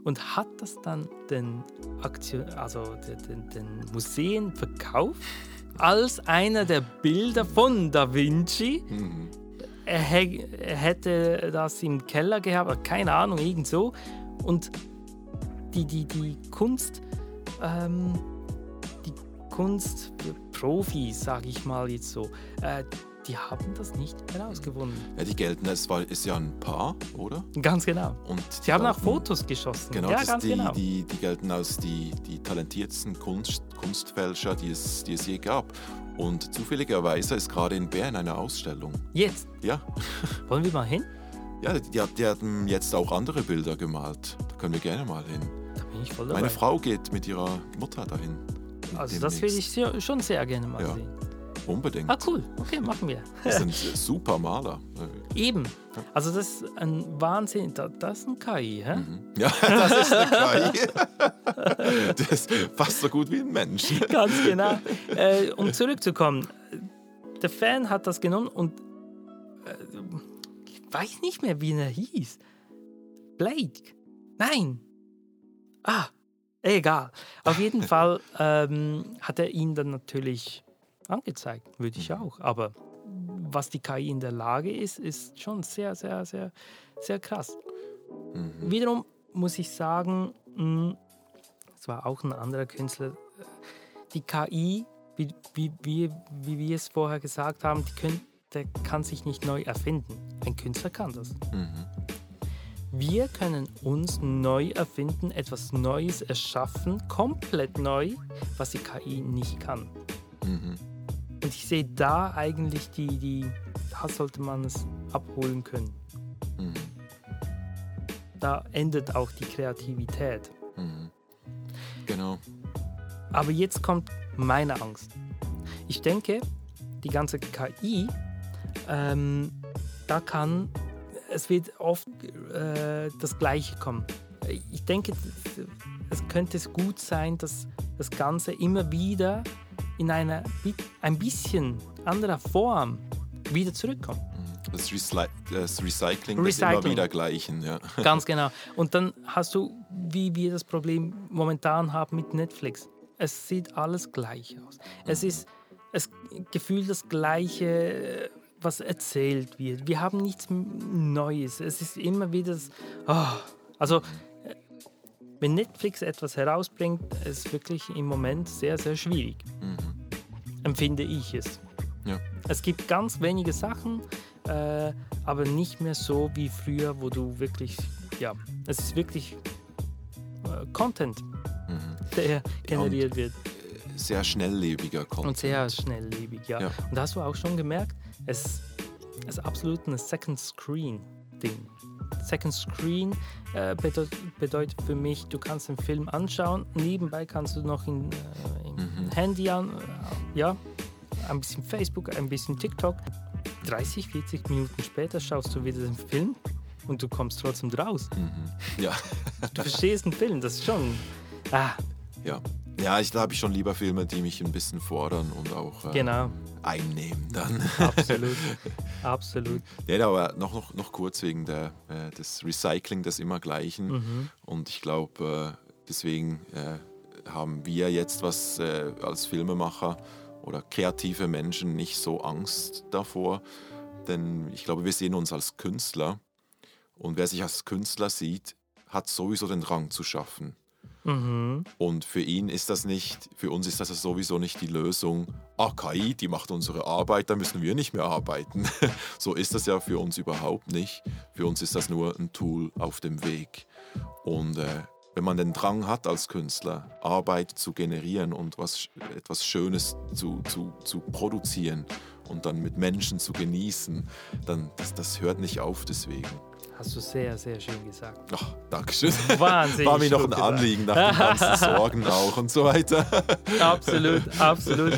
und hat das dann den, Aktion also den, den, Museen verkauft als einer der Bilder von Da Vinci. Mhm. Er, er hätte das im Keller gehabt, keine Ahnung, irgend so. Und die, die, die Kunst, ähm, Kunstprofis, sage ich mal jetzt so, äh, die haben das nicht herausgefunden. Ja, die gelten, es war, ist ja ein Paar, oder? Ganz genau. Und Sie haben auch Fotos geschossen. Genau, ja, das, ganz die, genau. die, die gelten als die, die talentiertesten Kunst, Kunstfälscher, die es, die es je gab. Und zufälligerweise ist gerade in Bern eine Ausstellung. Jetzt, Ja, wollen wir mal hin? ja die, die hatten jetzt auch andere Bilder gemalt. Da können wir gerne mal hin. Da bin ich voll dabei. Meine Frau geht mit ihrer Mutter dahin. Also das will demnächst. ich sehr, schon sehr gerne mal Ja. sehen. Unbedingt. Ah, cool. Okay, machen wir. Das sind super Maler. Eben. Also das ist ein Wahnsinn. Da- Das ist ein KI, hä? Mhm. Ja, das ist eine KI. Das ist fast so gut wie ein Mensch. Ganz genau. äh, um zurückzukommen, der Fan hat das genommen und äh, ich weiß nicht mehr, wie er hieß. Blake? Nein. Ah, egal. Auf jeden Fall ähm, hat er ihn dann natürlich angezeigt, würde ich auch. Aber was die KI in der Lage ist, ist schon sehr, sehr, sehr, sehr krass. Mhm. Wiederum muss ich sagen, mh, es war auch ein anderer Künstler, äh, die KI, wie, wie, wie, wie wir es vorher gesagt haben, die können, der kann sich nicht neu erfinden. Ein Künstler kann das. Mhm. Wir können uns neu erfinden, etwas Neues erschaffen, komplett neu, was die KI nicht kann. Mhm. Und ich sehe da eigentlich die, die, da sollte man es abholen können. Mhm. Da endet auch die Kreativität. Mhm. Genau. Aber jetzt kommt meine Angst. Ich denke, die ganze KI, ähm, da kann, es wird oft äh, das Gleiche kommen. Ich denke, es könnte es gut sein, dass das Ganze immer wieder in einer ein bisschen anderer Form wieder zurückkommt. Mhm. Das, Recy das Recycling, das Recycling. immer wieder gleichen. Ja. Ganz genau. Und dann hast du, wie wir das Problem momentan haben mit Netflix. Es sieht alles gleich aus. Es ist es gefühlt das Gleiche, was erzählt wird. Wir haben nichts Neues. Es ist immer wieder das. ah. also, äh, wenn Netflix etwas herausbringt, ist wirklich im Moment sehr, sehr schwierig. Mhm. Empfinde ich es. Ja. Es gibt ganz wenige Sachen, äh, aber nicht mehr so wie früher, wo du wirklich, ja, es ist wirklich äh, Content, Mhm. der generiert wird Sehr schnelllebiger Content. und sehr schnelllebig, ja. Ja. Und da hast du auch schon gemerkt, es ist absolut ein Second Screen Ding. Second Screen äh, bedeutet, bedeutet für mich, du kannst den Film anschauen, nebenbei kannst du noch in, äh, im Mhm. Handy an, äh, ja, ein bisschen Facebook, ein bisschen TikTok. 30, 40 Minuten später schaust du wieder den Film und du kommst trotzdem draus. Mhm. Ja. Du verstehst den Film, das ist schon. Ah, ja. Ja, ich, da habe ich schon lieber Filme, die mich ein bisschen fordern und auch äh, genau, einnehmen dann. absolut. absolut. Ja, aber noch, noch, noch kurz wegen der, äh, des Recycling des Immergleichen. Mhm. Und ich glaube, äh, deswegen äh, haben wir jetzt was äh, als Filmemacher oder kreative Menschen nicht so Angst davor. Denn ich glaube, wir sehen uns als Künstler. Und wer sich als Künstler sieht, hat sowieso den Drang zu schaffen. Mhm. Und für ihn ist das nicht, für uns ist das sowieso nicht die Lösung, ah, KI, die macht unsere Arbeit, da müssen wir nicht mehr arbeiten. so ist das ja für uns überhaupt nicht. Für uns ist das nur ein Tool auf dem Weg. Und äh, wenn man den Drang hat als Künstler, Arbeit zu generieren und was, etwas Schönes zu, zu, zu produzieren und dann mit Menschen zu genießen, dann das, das hört nicht auf deswegen. Hast du sehr, sehr schön gesagt. Ach, Dankeschön. Wahnsinnig. War mir noch ein gesagt. Anliegen nach den ganzen Sorgen auch und so weiter. Absolut, absolut.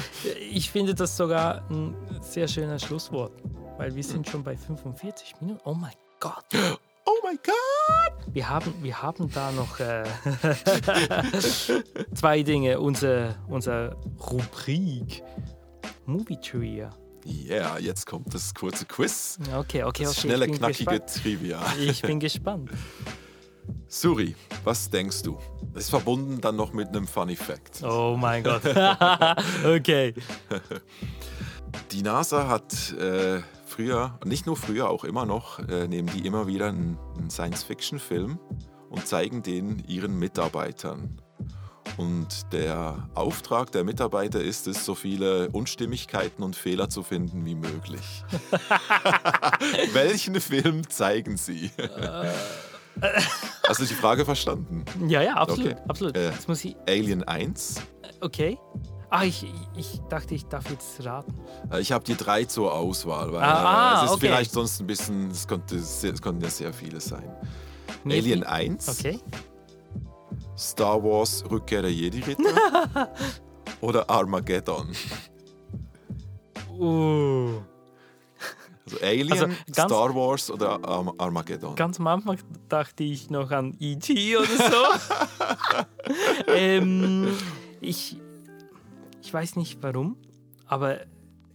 Ich finde das sogar ein sehr schöner Schlusswort, weil wir sind schon bei 45 Minuten. Oh mein Gott. Oh my God! Wir haben, wir haben da noch äh, zwei Dinge. Unser, unser Rubrik Movie Trivia. Ja, yeah, jetzt kommt das kurze Quiz. Okay, okay, Das okay. schnelle, knackige gespannt. Trivia. Ich bin gespannt. Suri, was denkst du? Das ist verbunden dann noch mit einem Funny Fact. Oh mein Gott. okay. Die NASA hat äh, früher, nicht nur früher, auch immer noch, äh, nehmen die immer wieder einen, einen Science-Fiction-Film und zeigen den ihren Mitarbeitern. Und der Auftrag der Mitarbeiter ist es, so viele Unstimmigkeiten und Fehler zu finden wie möglich. Welchen Film zeigen sie? Hast du die Frage verstanden? Ja, ja, absolut. Okay. absolut. Äh. Jetzt muss ich. Alien 1. Okay. Ah, ich, ich dachte, ich darf jetzt raten. Äh, Ich habe die drei zur Auswahl, weil Ah, äh, es ist okay. vielleicht sonst ein bisschen, es, konnte, es konnten ja sehr viele sein. Mir Alien fiel- 1, Okay. Star Wars Rückkehr der Jedi-Ritter oder Armageddon. Uh. Also Alien, Also ganz- Star Wars oder Arm Armageddon. Ganz am Anfang dachte ich noch an E.T. oder so. ähm, ich, ich weiß nicht warum, aber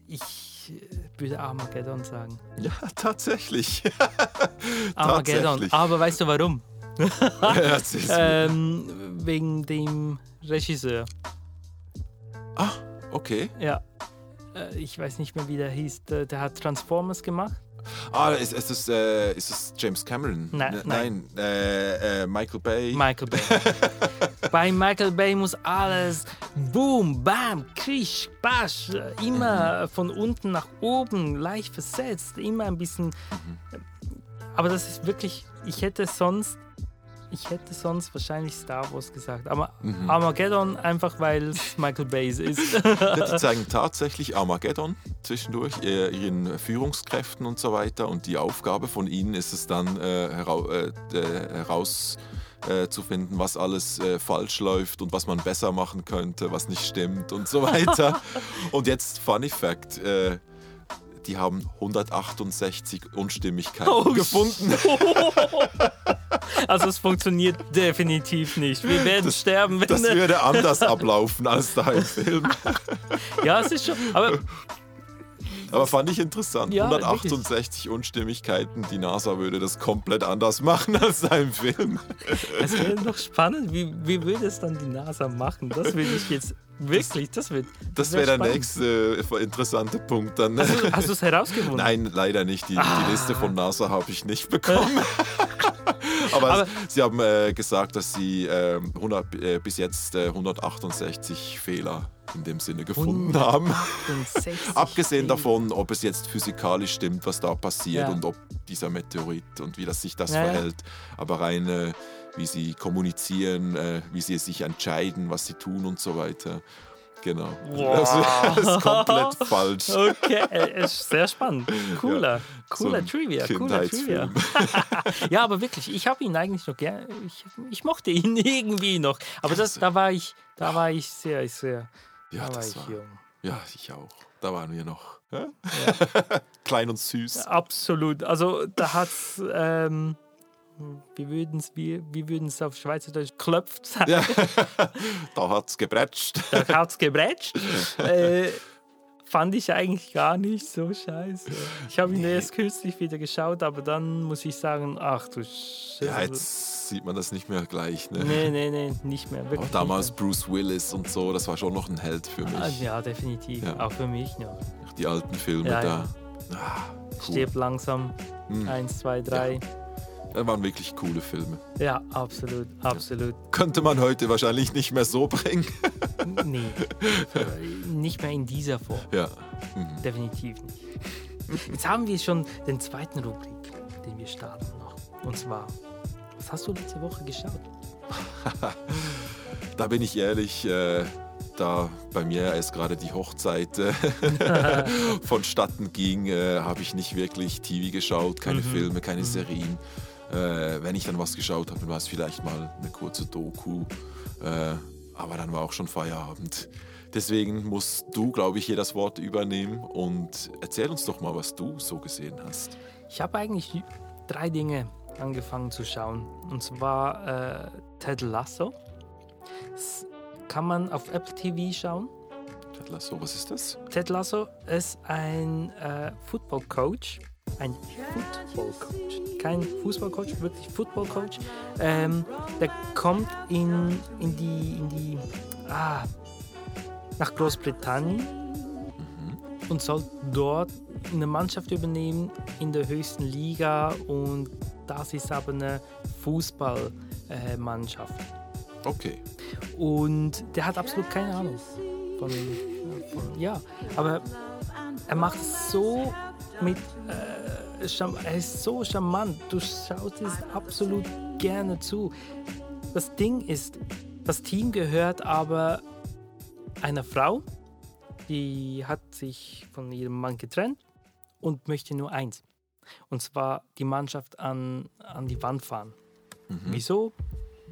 ich äh, würde Armageddon sagen. Ja, tatsächlich. Armageddon. Tatsächlich. Aber weißt du warum? Ähm, wegen dem Regisseur. ah, okay. Ja. Äh, Ich weiß nicht mehr, wie der hieß. Der, der hat Transformers gemacht. Ah, ist, ist, es, äh, ist es James Cameron? Nein, N- nein. Nein, äh, äh, Michael Bay. Michael Bay. Bei Michael Bay muss alles boom, bam, krisch, basch, immer von unten nach oben, leicht versetzt, immer ein bisschen. Aber das ist wirklich, ich hätte sonst, ich hätte sonst wahrscheinlich Star Wars gesagt. Aber Armageddon einfach, weil es Michael Bay ist. Die zeigen tatsächlich Armageddon zwischendurch, äh, ihren Führungskräften und so weiter. Und die Aufgabe von ihnen ist es dann äh, herau äh, äh, herauszufinden, was alles äh, falsch läuft und was man besser machen könnte, was nicht stimmt und so weiter. und jetzt Funny Fact. Äh, die haben 168 Unstimmigkeiten Oh, gefunden. Also es funktioniert definitiv nicht. Wir werden sterben, wenn Das würde anders ablaufen als da im Film. Ja, es ist schon. Aber Aber fand ich interessant. Ja, 168 Unstimmigkeiten. Die NASA würde das komplett anders machen als da im Film. es wäre doch spannend, wie, wie würde es dann die NASA machen? Das will ich jetzt wirklich. Das wird. Das wär wäre der spannend. nächste äh, interessante Punkt dann. Hast du es herausgefunden? Nein, leider nicht. Die, Ah. die Liste von NASA habe ich nicht bekommen. Aber, Aber- sie haben äh, gesagt, dass sie ähm, 100, äh, bis jetzt äh, 168 Fehler in dem Sinne gefunden haben. 60 Abgesehen davon, ob es jetzt physikalisch stimmt, was da passiert Ja. und ob dieser Meteorit und wie das sich das Ja, ja. verhält. Aber rein, äh, wie sie kommunizieren, äh, wie sie sich entscheiden, was sie tun und so weiter. Genau. Wow. Das ist komplett falsch. Okay, äh, ist sehr spannend. Cooler, cooler So Trivia, cooler Trivia. Ja, aber wirklich, ich habe ihn eigentlich noch gerne. Ich, ich mochte ihn irgendwie noch. Aber das, da war ich, da war ich sehr, sehr. Ja, da war das ich war, jung. ja, ich auch. Da waren wir noch. hä? Klein und süß. Absolut. Also da hat's. Ähm, wie würden es wie, wie würden's auf Schweizerdeutsch klopft sagen? Ja. da hat es gebretscht. Da hat's gebrätscht. äh, fand ich eigentlich gar nicht so scheiße. Ich habe ihn erst kürzlich wieder geschaut, aber dann muss ich sagen, ach du Scheiße. Ja, jetzt sieht man das nicht mehr gleich. Ne? Nee, nee, nee, nicht mehr. Wirklich damals nicht Bruce Willis und so, das war schon noch ein Held für mich. mehr. Ah, ja, definitiv. Ja. Auch für mich noch. Die alten Filme Ja, da. ja. Ah, cool. Stirb langsam. Hm. Eins, zwei, drei. Das waren wirklich coole Filme. Ja, absolut, absolut. Könnte man heute wahrscheinlich nicht mehr so bringen. Nee. nicht mehr in dieser Form. Ja. Mhm. Definitiv nicht. Jetzt haben wir schon den zweiten Rubrik, den wir starten noch. Und zwar, was hast du letzte Woche geschaut? Da bin ich ehrlich, äh, da bei mir erst gerade die Hochzeit äh, vonstatten ging, äh, habe ich nicht wirklich TV geschaut, keine Filme, keine Serien. Äh, wenn ich dann was geschaut habe, dann war es vielleicht mal eine kurze Doku. Äh, aber dann war auch schon Feierabend. Deswegen musst du, glaube ich, hier das Wort übernehmen und erzähl uns doch mal, was du so gesehen hast. Ich habe eigentlich drei Dinge angefangen zu schauen. Und zwar äh, Ted Lasso. Das kann man auf Apple TV schauen. Ted Lasso, was ist das? Ted Lasso ist ein äh, Football Coach. Ein Football Coach. Kein Fußball Coach, wirklich Football Coach. Ähm, der kommt in, in die, in die ah, nach Großbritannien und soll dort eine Mannschaft übernehmen in der höchsten Liga und das ist aber eine Fußballmannschaft. Okay. Und der hat absolut keine Ahnung von, von ja, aber er macht es so mit, äh, er ist so charmant, du schaust es absolut gerne zu. Das Ding ist, das Team gehört aber einer Frau, die hat sich von ihrem Mann getrennt und möchte nur eins. Und zwar die Mannschaft an, an die Wand fahren. Wieso?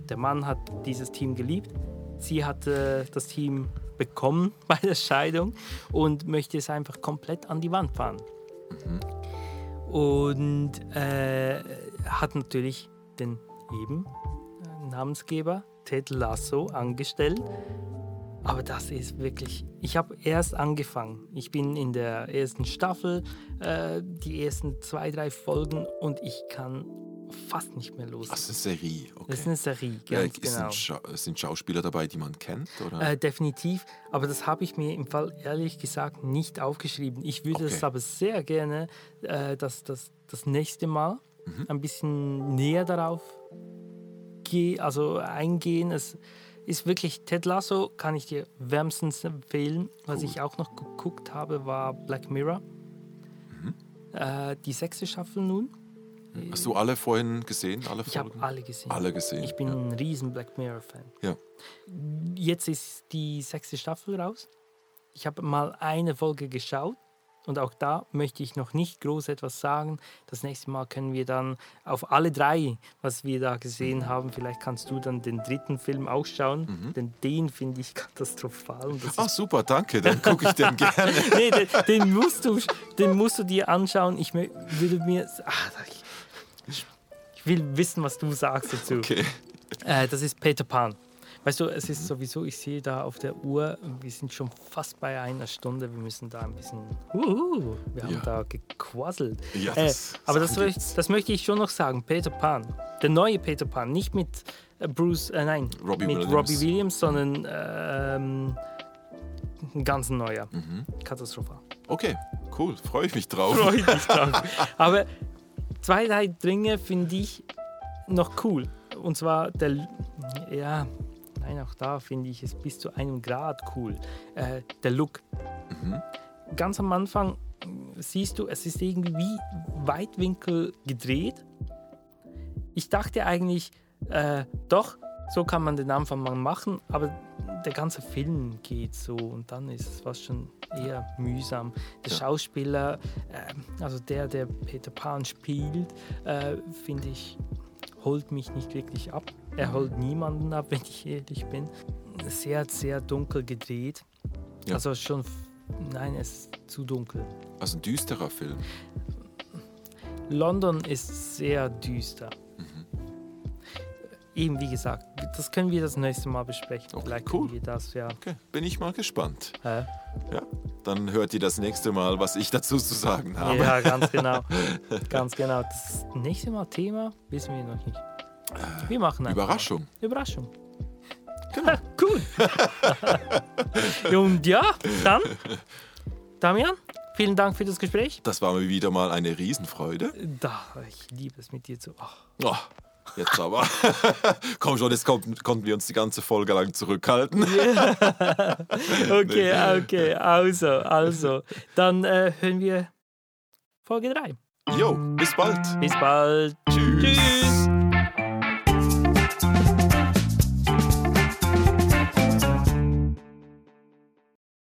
Der Mann hat dieses Team geliebt. Sie hatte das Team bekommen bei der Scheidung und möchte es einfach komplett an die Wand fahren. Und äh, hat natürlich den eben äh, Namensgeber Ted Lasso angestellt. Aber das ist wirklich. Ich habe erst angefangen. Ich bin in der ersten Staffel, äh, die ersten zwei, drei Folgen und ich kann fast nicht mehr los. Das ist eine Serie. Okay. Das ist eine Serie, ganz ist genau. ein Scha sind Schauspieler dabei, die man kennt? Oder? Äh, definitiv, aber das habe ich mir im Fall ehrlich gesagt nicht aufgeschrieben. Ich würde es Okay. aber sehr gerne äh, das, das, das nächste Mal Mhm. ein bisschen näher darauf also eingehen. Es ist wirklich Ted Lasso, kann ich dir wärmstens empfehlen. Was Cool. ich auch noch geguckt habe, war Black Mirror. Mhm. Äh, die sechste Staffel nun. Hast du alle vorhin gesehen? Alle Ich habe alle gesehen. Alle gesehen. Ich bin ja. ein riesen Black Mirror-Fan. Ja. Jetzt ist die sechste Staffel raus. Ich habe mal eine Folge geschaut und auch da möchte ich noch nicht groß etwas sagen. Das nächste Mal können wir dann auf alle drei, was wir da gesehen haben, vielleicht kannst du dann den dritten Film auch schauen, denn den finde ich katastrophal. Ist, super, danke. Dann gucke ich den gerne. nee, den, den, musst du, den musst du dir anschauen. Ich würde mir. Ah, ich, ich will wissen, was du sagst dazu. Okay. Äh, das ist Peter Pan. Weißt du, es ist sowieso, ich sehe da auf der Uhr, wir sind schon fast bei einer Stunde. Wir müssen da ein bisschen. Uhu, wir haben Ja. da gequasselt. Ja, äh, aber das, das möchte ich schon noch sagen. Peter Pan. Der neue Peter Pan. Nicht mit äh, Bruce, äh, nein, Robbie mit Williams. Robbie Williams, sondern ähm, ein ganz neuer. Mhm. Katastrophal. Okay, cool. Freue ich mich drauf. Freue ich mich drauf. Aber zwei, drei Dinge finde ich noch cool. Und zwar der, ja, nein, auch da finde ich es bis zu einem Grad cool. Äh, der Look. Mhm. Ganz am Anfang äh, siehst du, es ist irgendwie Weitwinkel gedreht. Ich dachte eigentlich, äh, doch, so kann man den Anfang mal machen, aber der ganze Film geht so und dann ist es fast schon eher mühsam. Der Ja. Schauspieler, äh, also der, der Peter Pan spielt, äh, finde ich, holt mich nicht wirklich ab. Er holt niemanden ab, wenn ich ehrlich bin. Sehr, sehr dunkel gedreht. Ja. Also schon, nein, es ist zu dunkel. Also ein düsterer Film. London ist sehr düster. Mhm. Eben wie gesagt, das können wir das nächste Mal besprechen. Okay, Vielleicht cool. das ja. Okay, bin ich mal gespannt. Hä? Ja, dann hört ihr das nächste Mal, was ich dazu zu sagen habe. Ja, ganz genau. ganz genau. Das nächste Mal Thema wissen wir noch nicht. Wir machen einfach Überraschung. Überraschung. Genau. cool. Und ja, dann, Damian, vielen Dank für das Gespräch. Das war mir wieder mal eine Riesenfreude. Da, ich liebe es mit dir zu. Ach. Oh, jetzt aber. Komm schon, jetzt konnten, konnten wir uns die ganze Folge lang zurückhalten. Okay, okay, also, also. Dann äh, hören wir Folge 3. Jo, bis bald. Bis bald. Tschüss. Tschüss.